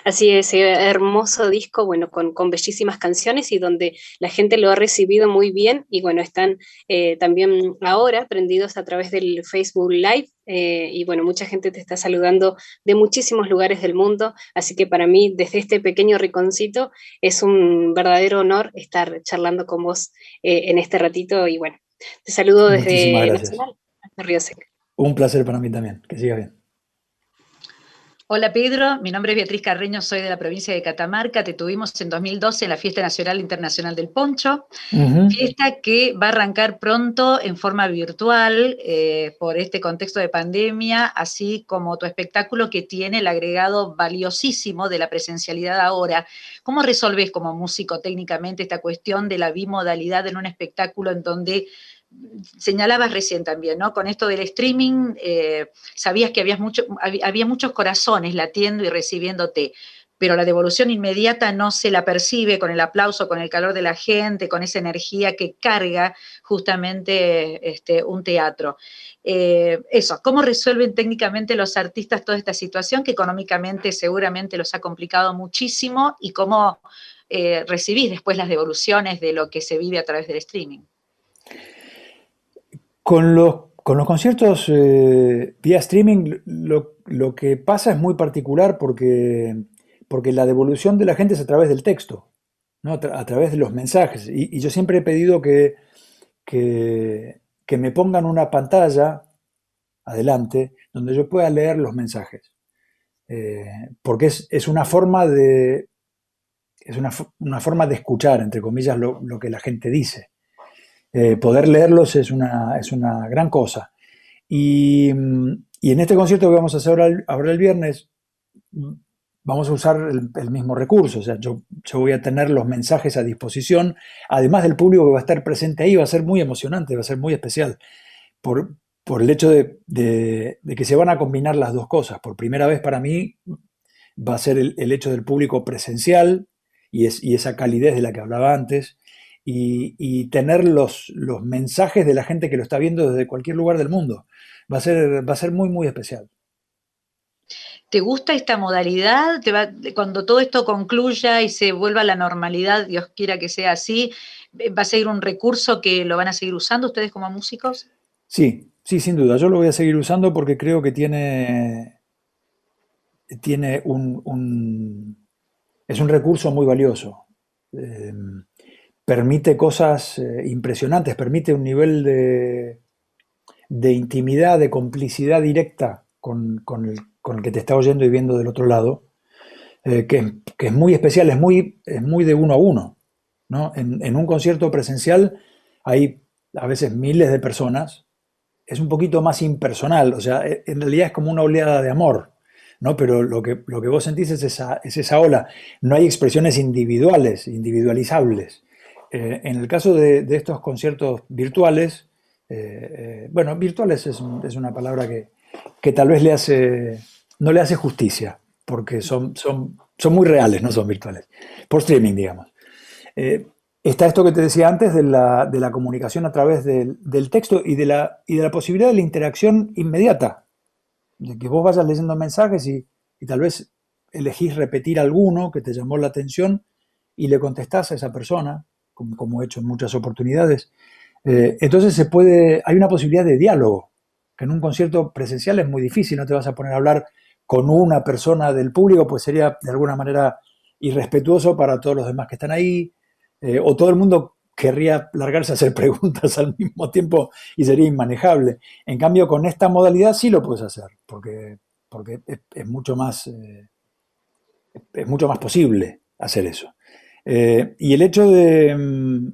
así es, eh, hermoso disco, bueno, con, bellísimas canciones y donde la gente lo ha recibido muy bien y bueno, están eh, también ahora prendidos a través del Facebook Live eh, y bueno, mucha gente te está saludando de muchísimos lugares del mundo, así que para mí desde este pequeño riconcito es un verdadero honor estar charlando con vos en este ratito y bueno, te saludo desde Nacional hasta Río Seca. Un placer para mí también, que siga bien. Hola Pedro, mi nombre es Beatriz Carreño, soy de la provincia de Catamarca. Te tuvimos en 2012 en la Fiesta Nacional Internacional del Poncho, fiesta que va a arrancar pronto en forma virtual eh, por este contexto de pandemia, así como tu espectáculo que tiene el agregado valiosísimo de la presencialidad ahora. ¿Cómo resolves como músico técnicamente esta cuestión de la bimodalidad en un espectáculo en donde señalabas recién también, ¿no? Con esto del streaming, eh, sabías que había, mucho, había muchos corazones latiendo y recibiéndote, pero la devolución inmediata no se la percibe con el aplauso, con el calor de la gente, con esa energía que carga justamente este, un teatro. Eh, eso, ¿cómo resuelven técnicamente los artistas toda esta situación que económicamente seguramente los ha complicado muchísimo y cómo eh, recibís después las devoluciones de lo que se vive a través del streaming? Con los con los conciertos eh, vía streaming lo, que pasa es muy particular porque, porque la devolución de la gente es a través del texto, ¿no? a, través de los mensajes. Y, yo siempre he pedido que, que, me pongan una pantalla adelante donde yo pueda leer los mensajes. Eh, porque es, una forma de. Es una, forma de escuchar, entre comillas, lo que la gente dice. Eh, poder leerlos es una, es una gran cosa. Y, en este concierto que vamos a hacer ahora el, viernes, vamos a usar el, mismo recurso. O sea, yo, voy a tener los mensajes a disposición, además del público que va a estar presente ahí, va a ser muy emocionante, va a ser muy especial. Por, el hecho de, que se van a combinar las dos cosas. Por primera vez para mí va a ser el, hecho del público presencial y, es, y esa calidez de la que hablaba antes, y, tener los, los, mensajes de la gente que lo está viendo desde cualquier lugar del mundo. Va a ser, va a ser muy, muy especial. ¿Te gusta esta modalidad? ¿Te va, cuando todo esto concluya y se vuelva a la normalidad, Dios quiera que sea así, ¿va a seguir un recurso que lo van a seguir usando ustedes como músicos? Sí, sí, sin duda. Yo lo voy a seguir usando porque creo que tiene, tiene un, es un recurso muy valioso. Eh, permite cosas eh, impresionantes, permite un nivel de, de, intimidad, de complicidad directa con, el, que te está oyendo y viendo del otro lado, eh, que, es muy especial, es muy, es muy de uno a uno. ¿no? En, un concierto presencial hay a veces miles de personas, es un poquito más impersonal, o sea, e, en realidad es como una oleada de amor. ¿no? Pero lo que, lo que vos sentís es esa, es esa ola. No hay expresiones individuales, individualizables. Eh, en el caso de, estos conciertos virtuales, eh, eh, bueno, virtuales es, una palabra que, tal vez no le hace justicia, porque son, muy reales, no son virtuales, por streaming, digamos. está esto que te decía antes de la, comunicación a través del, texto y de, la, y de la posibilidad de la interacción inmediata, de que vos vayas leyendo mensajes y, y tal vez elegís repetir alguno que te llamó la atención y le contestás a esa persona como, he hecho en muchas oportunidades. Eh, entonces se puede, hay una posibilidad de diálogo, que en un concierto presencial es muy difícil, no te vas a poner a hablar con una persona del público, pues sería de alguna manera irrespetuoso para todos los demás que están ahí, eh, o todo el mundo querría largarse a hacer preguntas al mismo tiempo y sería inmanejable. En cambio, con esta modalidad sí lo puedes hacer, porque, porque es, mucho más, eh, es mucho más posible hacer eso. Eh, y el hecho de, mm,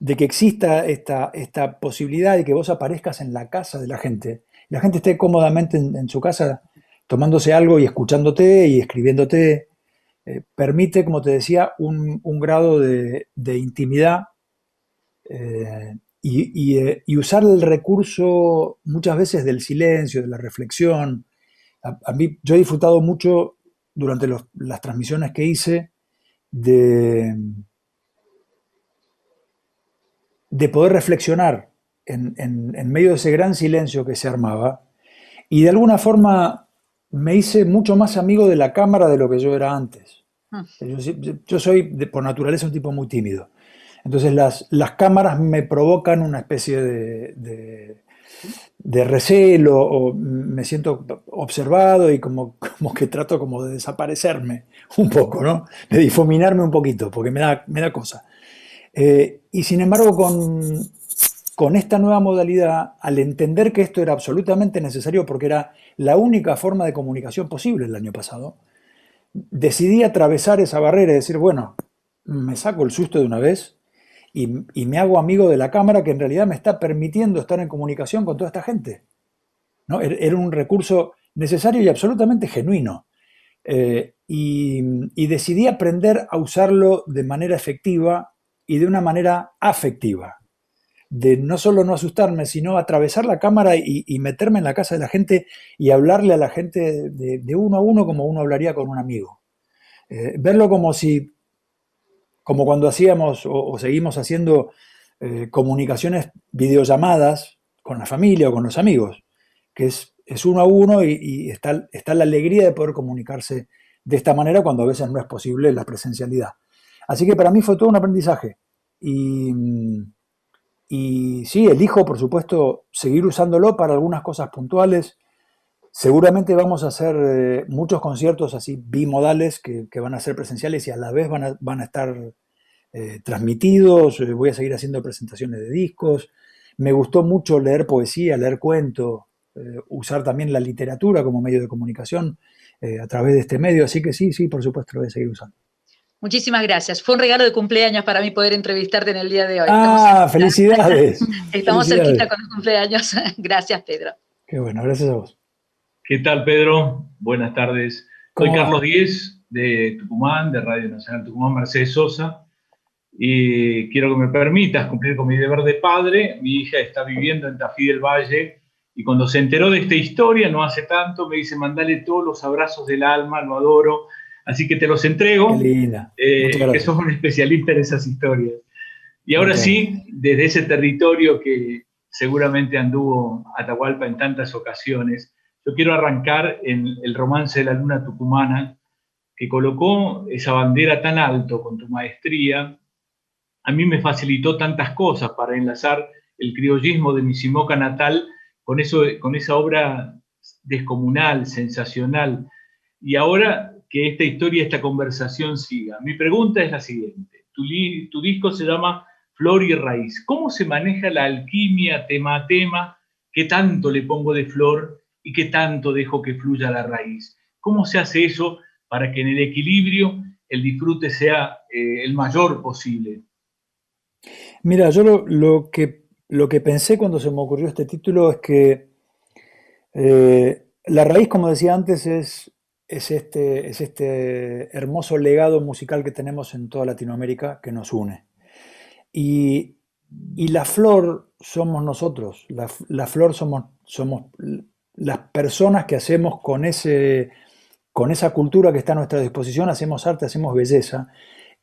de que exista esta, esta, posibilidad de que vos aparezcas en la casa de la gente, la gente esté cómodamente en, su casa tomándose algo y escuchándote y escribiéndote, eh, permite, como te decía, un, grado de, intimidad eh, y, usar el recurso muchas veces del silencio, de la reflexión. A, mí, yo he disfrutado mucho durante las transmisiones que hice de, de poder reflexionar en, medio de ese gran silencio que se armaba y de alguna forma me hice mucho más amigo de la cámara de lo que yo era antes. Ah. Yo, soy por naturaleza un tipo muy tímido. Entonces las, las cámaras me provocan una especie de, de recelo o me siento observado y como, como que trato como de desaparecerme un poco, ¿no? De difuminarme un poquito, porque me da, me da cosa. Eh, y sin embargo, con, con esta nueva modalidad, al entender que esto era absolutamente necesario porque era la única forma de comunicación posible el año pasado, decidí atravesar esa barrera y decir, bueno, me saco el susto de una vez y, me hago amigo de la cámara que en realidad me está permitiendo estar en comunicación con toda esta gente. ¿no? Er, era un recurso necesario y absolutamente genuino. Eh, y, decidí aprender a usarlo de manera efectiva y de una manera afectiva. De no solo no asustarme, sino atravesar la cámara y, meterme en la casa de la gente y hablarle a la gente de, uno a uno como uno hablaría con un amigo. Eh, verlo como si, como cuando hacíamos o, seguimos haciendo eh, comunicaciones, videollamadas con la familia o con los amigos, que es, es uno a uno y, está, está la alegría de poder comunicarse de esta manera cuando a veces no es posible la presencialidad. Así que para mí fue todo un aprendizaje. Y, y sí, elijo, por supuesto, seguir usándolo para algunas cosas puntuales. Seguramente vamos a hacer eh, muchos conciertos así bimodales que, van a ser presenciales y a la vez van a, van a estar eh, transmitidos. Eh, voy a seguir haciendo presentaciones de discos. Me gustó mucho leer poesía, leer cuento, usar también la literatura como medio de comunicación a través de este medio. Así que sí, sí, por supuesto lo voy a seguir usando. Muchísimas gracias. Fue un regalo de cumpleaños para mí poder entrevistarte en el día de hoy. Ah, felicidades. Estamos cerquita con los cumpleaños. gracias, Pedro. Qué bueno, gracias a vos. ¿Qué tal, Pedro? Buenas tardes. Soy Carlos Díez, de Tucumán, de Radio Nacional Tucumán, Mercedes Sosa. Y quiero que me permitas cumplir con mi deber de padre. Mi hija está viviendo en Tafí del Valle y cuando se enteró de esta historia, no hace tanto, me dice, mandale todos los abrazos del alma, lo adoro Así que te los entrego, eh, que sos un especialista en esas historias. Y ahora sí, desde ese territorio que seguramente anduvo Atahualpa en tantas ocasiones, yo quiero arrancar en el romance de la luna tucumana, que colocó esa bandera tan alto con tu maestría. A mí me facilitó tantas cosas para enlazar el criollismo de mi Simoca natal con, eso, con esa obra descomunal, sensacional. Y ahora que esta historia, esta conversación siga. Mi pregunta es la siguiente. Tu, disco se llama Flor y Raíz. ¿Cómo se maneja la alquimia tema a tema? ¿Qué tanto le pongo de flor y qué tanto dejo que fluya la raíz? ¿Cómo se hace eso para que en el equilibrio el disfrute sea eh, el mayor posible? Mira, yo lo, que, lo que pensé cuando se me ocurrió este título es que eh, la raíz, como decía antes, es es este, es este hermoso legado musical que tenemos en toda Latinoamérica que nos une. Y, la flor somos nosotros, la, flor somos, somos las personas que hacemos con, ese, con esa cultura que está a nuestra disposición, hacemos arte, hacemos belleza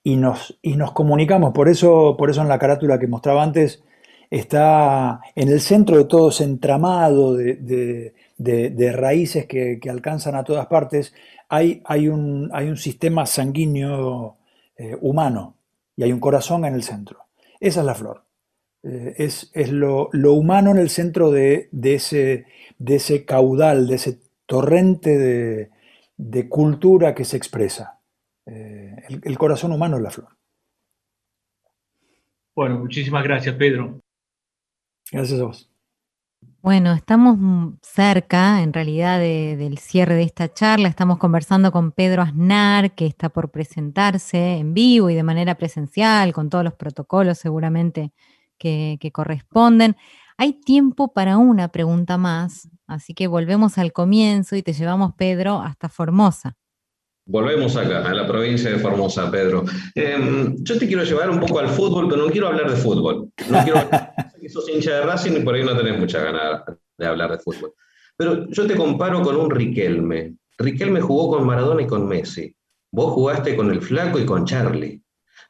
y nos, y nos comunicamos. Por eso, por eso en la carátula que mostraba antes está en el centro de todo ese entramado de de, raíces que, alcanzan a todas partes, hay, hay, un, hay un, sistema sanguíneo eh, humano y hay un corazón en el centro. Esa es la flor. Eh, es, lo, humano en el centro de, ese, de, ese, caudal, de ese torrente de, cultura que se expresa. Eh, el, el corazón humano es la flor. Bueno, muchísimas gracias, Pedro. Gracias a vos. Bueno, estamos cerca en realidad del cierre de esta charla. Estamos conversando con Pedro Aznar, que está por presentarse en vivo y de manera presencial, con todos los protocolos seguramente que, que corresponden. Hay tiempo para una pregunta más, así que volvemos al comienzo y te llevamos, Pedro, hasta Formosa. Volvemos acá, a la provincia de Formosa, Pedro. Em, yo te quiero llevar un poco al fútbol, pero no quiero hablar de fútbol. No quiero que sos hincha de Racing y por ahí no tenés mucha ganas de hablar de fútbol. Pero yo te comparo con un Riquelme. Riquelme jugó con Maradona y con Messi. Vos jugaste con el Flaco y con Charlie.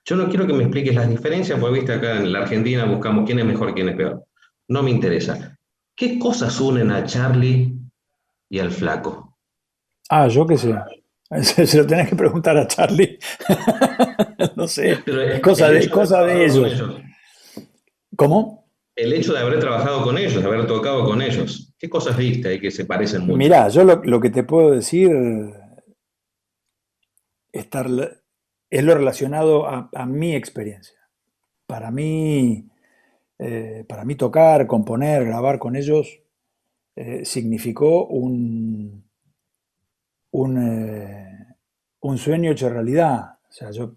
Yo no quiero que me expliques las diferencias, porque viste acá en la Argentina buscamos quién es mejor, quién es peor. No me interesa. ¿Qué cosas unen a Charlie y al Flaco? Ah, yo qué sé. Se lo tenés que preguntar a Charlie. no sé. es cosa, de, cosa de ellos. ¿Cómo? El hecho de haber trabajado con ellos, de haber tocado con ellos. ¿Qué cosas viste ahí que se parecen mucho? Mirá, yo lo, que te puedo decir estar, es lo relacionado a, mi experiencia. Para mí, eh, para mí tocar, componer, grabar con ellos eh, significó un, eh, un, sueño hecho realidad. O sea, yo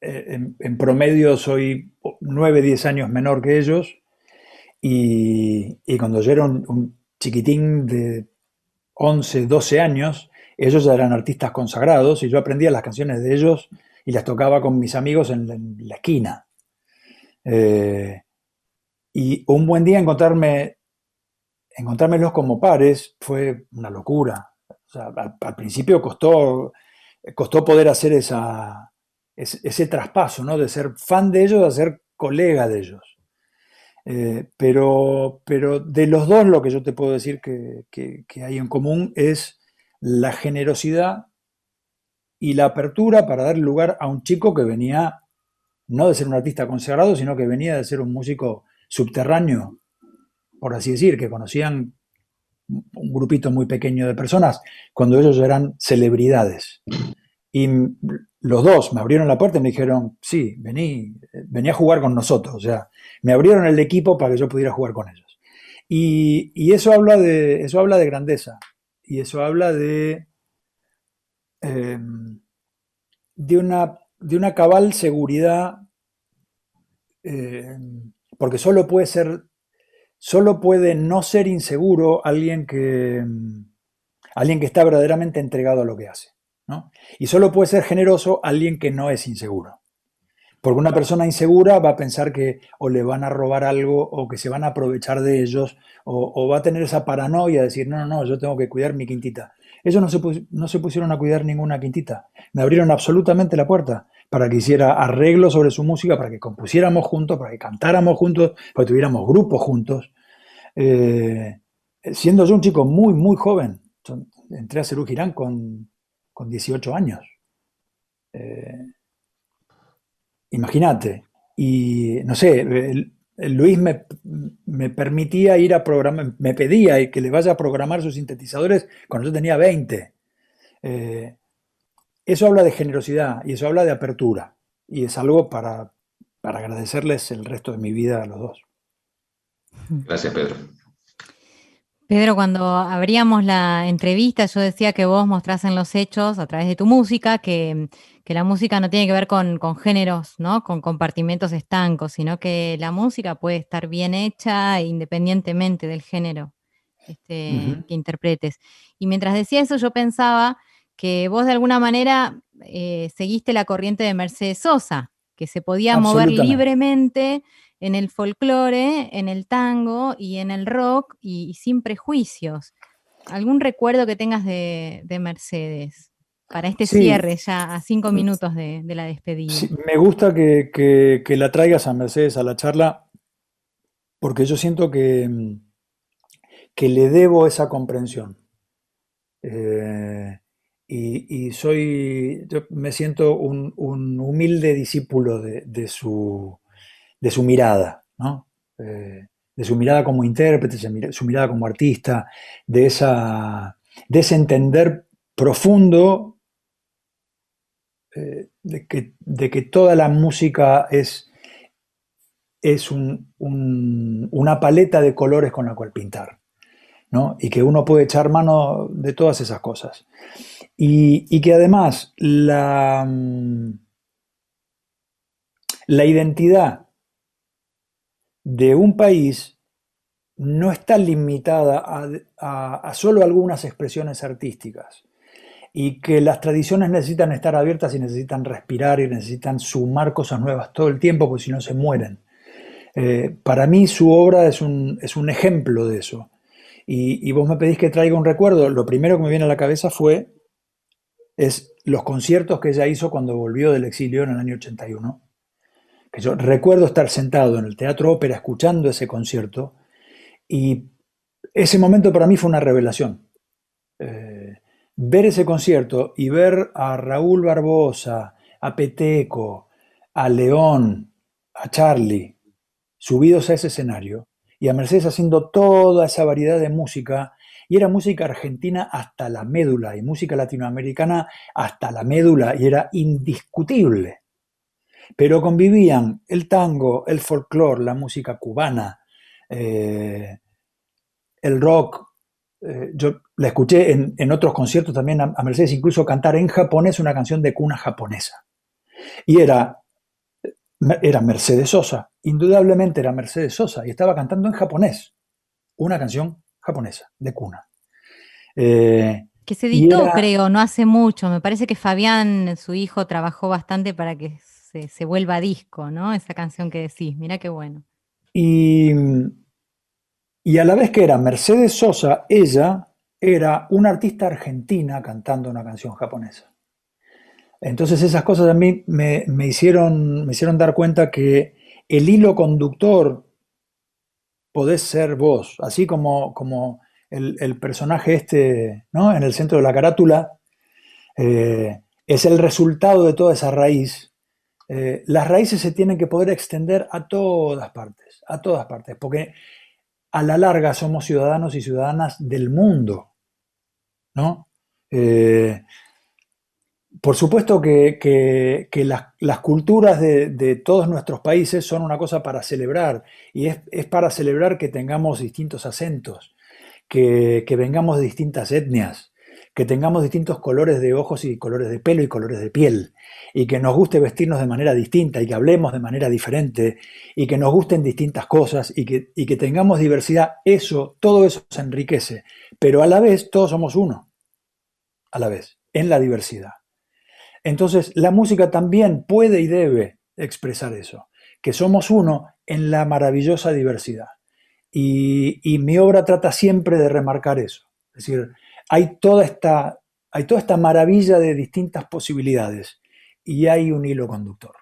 en, promedio soy 9, 10 años menor que ellos y, cuando yo era un, chiquitín de 11, 12 años, ellos ya eran artistas consagrados y yo aprendía las canciones de ellos y las tocaba con mis amigos en la, esquina. Eh, y un buen día encontrarme encontrármelos como pares fue una locura. al, principio costó costó poder hacer esa, ese, traspaso, ¿no? De ser fan de ellos a ser colega de ellos. Eh, pero, pero de los dos lo que yo te puedo decir que, que, hay en común es la generosidad y la apertura para dar lugar a un chico que venía no de ser un artista consagrado, sino que venía de ser un músico subterráneo, por así decir, que conocían un grupito muy pequeño de personas cuando ellos eran celebridades. Y los dos me abrieron la puerta y me dijeron, sí, vení, vení a jugar con nosotros. O sea, me abrieron el equipo para que yo pudiera jugar con ellos. Y, eso, habla de, eso habla de grandeza. Y eso habla de, em, de, una, de una cabal seguridad, em, porque solo puede ser, solo puede no ser inseguro alguien que, alguien que está verdaderamente entregado a lo que hace. Y solo puede ser generoso alguien que no es inseguro. Porque una persona insegura va a pensar que o le van a robar algo o que se van a aprovechar de ellos o, va a tener esa paranoia de decir, no, no, no, yo tengo que cuidar mi quintita. Ellos no se, no se pusieron a cuidar ninguna quintita. Me abrieron absolutamente la puerta para que hiciera arreglos sobre su música, para que compusiéramos juntos, para que cantáramos juntos, para que tuviéramos grupos juntos. Eh, siendo yo un chico muy, muy joven, entré a Cerú Girán con con 18 años. Eh, imagínate. Y no sé, Luis me, permitía ir a programar, me pedía que le vaya a programar sus sintetizadores cuando yo tenía 20. Eh, eso habla de generosidad y eso habla de apertura. Y es algo para, para agradecerles el resto de mi vida a los dos. Gracias, Pedro. Pedro, cuando abríamos la entrevista, yo decía que vos mostrás en los hechos, a través de tu música, que, la música no tiene que ver con, géneros, ¿no? Con compartimentos estancos, sino que la música puede estar bien hecha independientemente del género este, que interpretes. Y mientras decía eso, yo pensaba que vos de alguna manera eh, seguiste la corriente de Mercedes Sosa, que se podía mover libremente en el folclore, en el tango y en el rock y, sin prejuicios. ¿Algún recuerdo que tengas de, Mercedes para este cierre ya a cinco minutos de, la despedida? me gusta que, la traigas a Mercedes a la charla porque yo siento que, que le debo esa comprensión. Eh, y, soy, yo me siento un, humilde discípulo de, su, de su mirada, eh, de su mirada como intérprete, de su mirada como artista, de, esa, de ese entender profundo eh, de, que, toda la música es, es una paleta de colores con la cual pintar, y que uno puede echar mano de todas esas cosas. Y, y que además la, la identidad de un país no está limitada a, solo algunas expresiones artísticas y que las tradiciones necesitan estar abiertas y necesitan respirar y necesitan sumar cosas nuevas todo el tiempo, porque si no se mueren. Eh, para mí su obra es un, es un ejemplo de eso. Y, vos me pedís que traiga un recuerdo. Lo primero que me viene a la cabeza fue es los conciertos que ella hizo cuando volvió del exilio en el año 81 yo recuerdo estar sentado en el Teatro Ópera escuchando ese concierto y ese momento para mí fue una revelación. Eh, ver ese concierto y ver a Raúl Barbosa, a Peteco, a León, a Charlie, subidos a ese escenario y a Mercedes haciendo toda esa variedad de música, y era música argentina hasta la médula y música latinoamericana hasta la médula, y era indiscutible pero convivían el tango, el folclore, la música cubana, eh, el rock. Eh, yo la escuché en, otros conciertos también a, Mercedes incluso cantar en japonés una canción de cuna japonesa. Y era, era Mercedes Sosa, indudablemente era Mercedes Sosa, y estaba cantando en japonés una canción japonesa, de cuna. Eh, que se editó, creo, no hace mucho. Me parece que Fabián, su hijo, trabajó bastante para que se, vuelva disco, ¿no? Esa canción que decís, mira qué bueno. Y, y a la vez que era Mercedes Sosa, ella era una artista argentina cantando una canción japonesa. Entonces esas cosas a mí me, hicieron, me hicieron dar cuenta que el hilo conductor podés ser vos, así como, como el, personaje este, ¿no? En el centro de la carátula, eh, es el resultado de toda esa raíz. Eh, las raíces se tienen que poder extender a todas partes, a todas partes, porque a la larga somos ciudadanos y ciudadanas del mundo, ¿no? Eh, por supuesto que, las, culturas de, todos nuestros países son una cosa para celebrar, y es, para celebrar que tengamos distintos acentos, que, vengamos de distintas etnias, que tengamos distintos colores de ojos y colores de pelo y colores de piel, y que nos guste vestirnos de manera distinta y que hablemos de manera diferente y que nos gusten distintas cosas y que, y que tengamos diversidad, eso, todo eso se enriquece, pero a la vez todos somos uno, a la vez, en la diversidad. Entonces, la música también puede y debe expresar eso, que somos uno en la maravillosa diversidad. Y, mi obra trata siempre de remarcar eso. Es decir, hay toda, esta, hay toda esta maravilla de distintas posibilidades y hay un hilo conductor.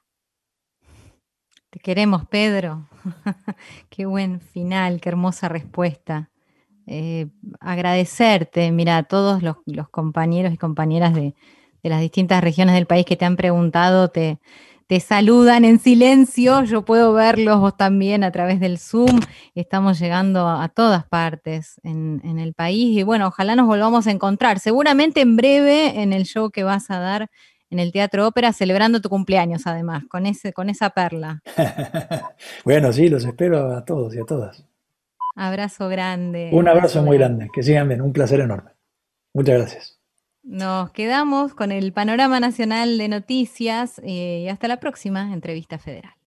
Te queremos, Pedro. qué buen final, qué hermosa respuesta. Eh, agradecerte, mira, a todos los compañeros y compañeras de, de las distintas regiones del país que te han preguntado, te, te saludan en silencio, yo puedo verlos vos también a través del Zoom, estamos llegando a, todas partes en, el país y bueno, ojalá nos volvamos a encontrar, seguramente en breve en el show que vas a dar en el Teatro Ópera, celebrando tu cumpleaños además, con, ese, con esa perla. bueno, sí, los espero a todos y a todas. Abrazo grande. Un abrazo muy grande, que sigan bien, un placer enorme. Muchas gracias. Nos quedamos con el panorama nacional de noticias eh, y hasta la próxima entrevista federal.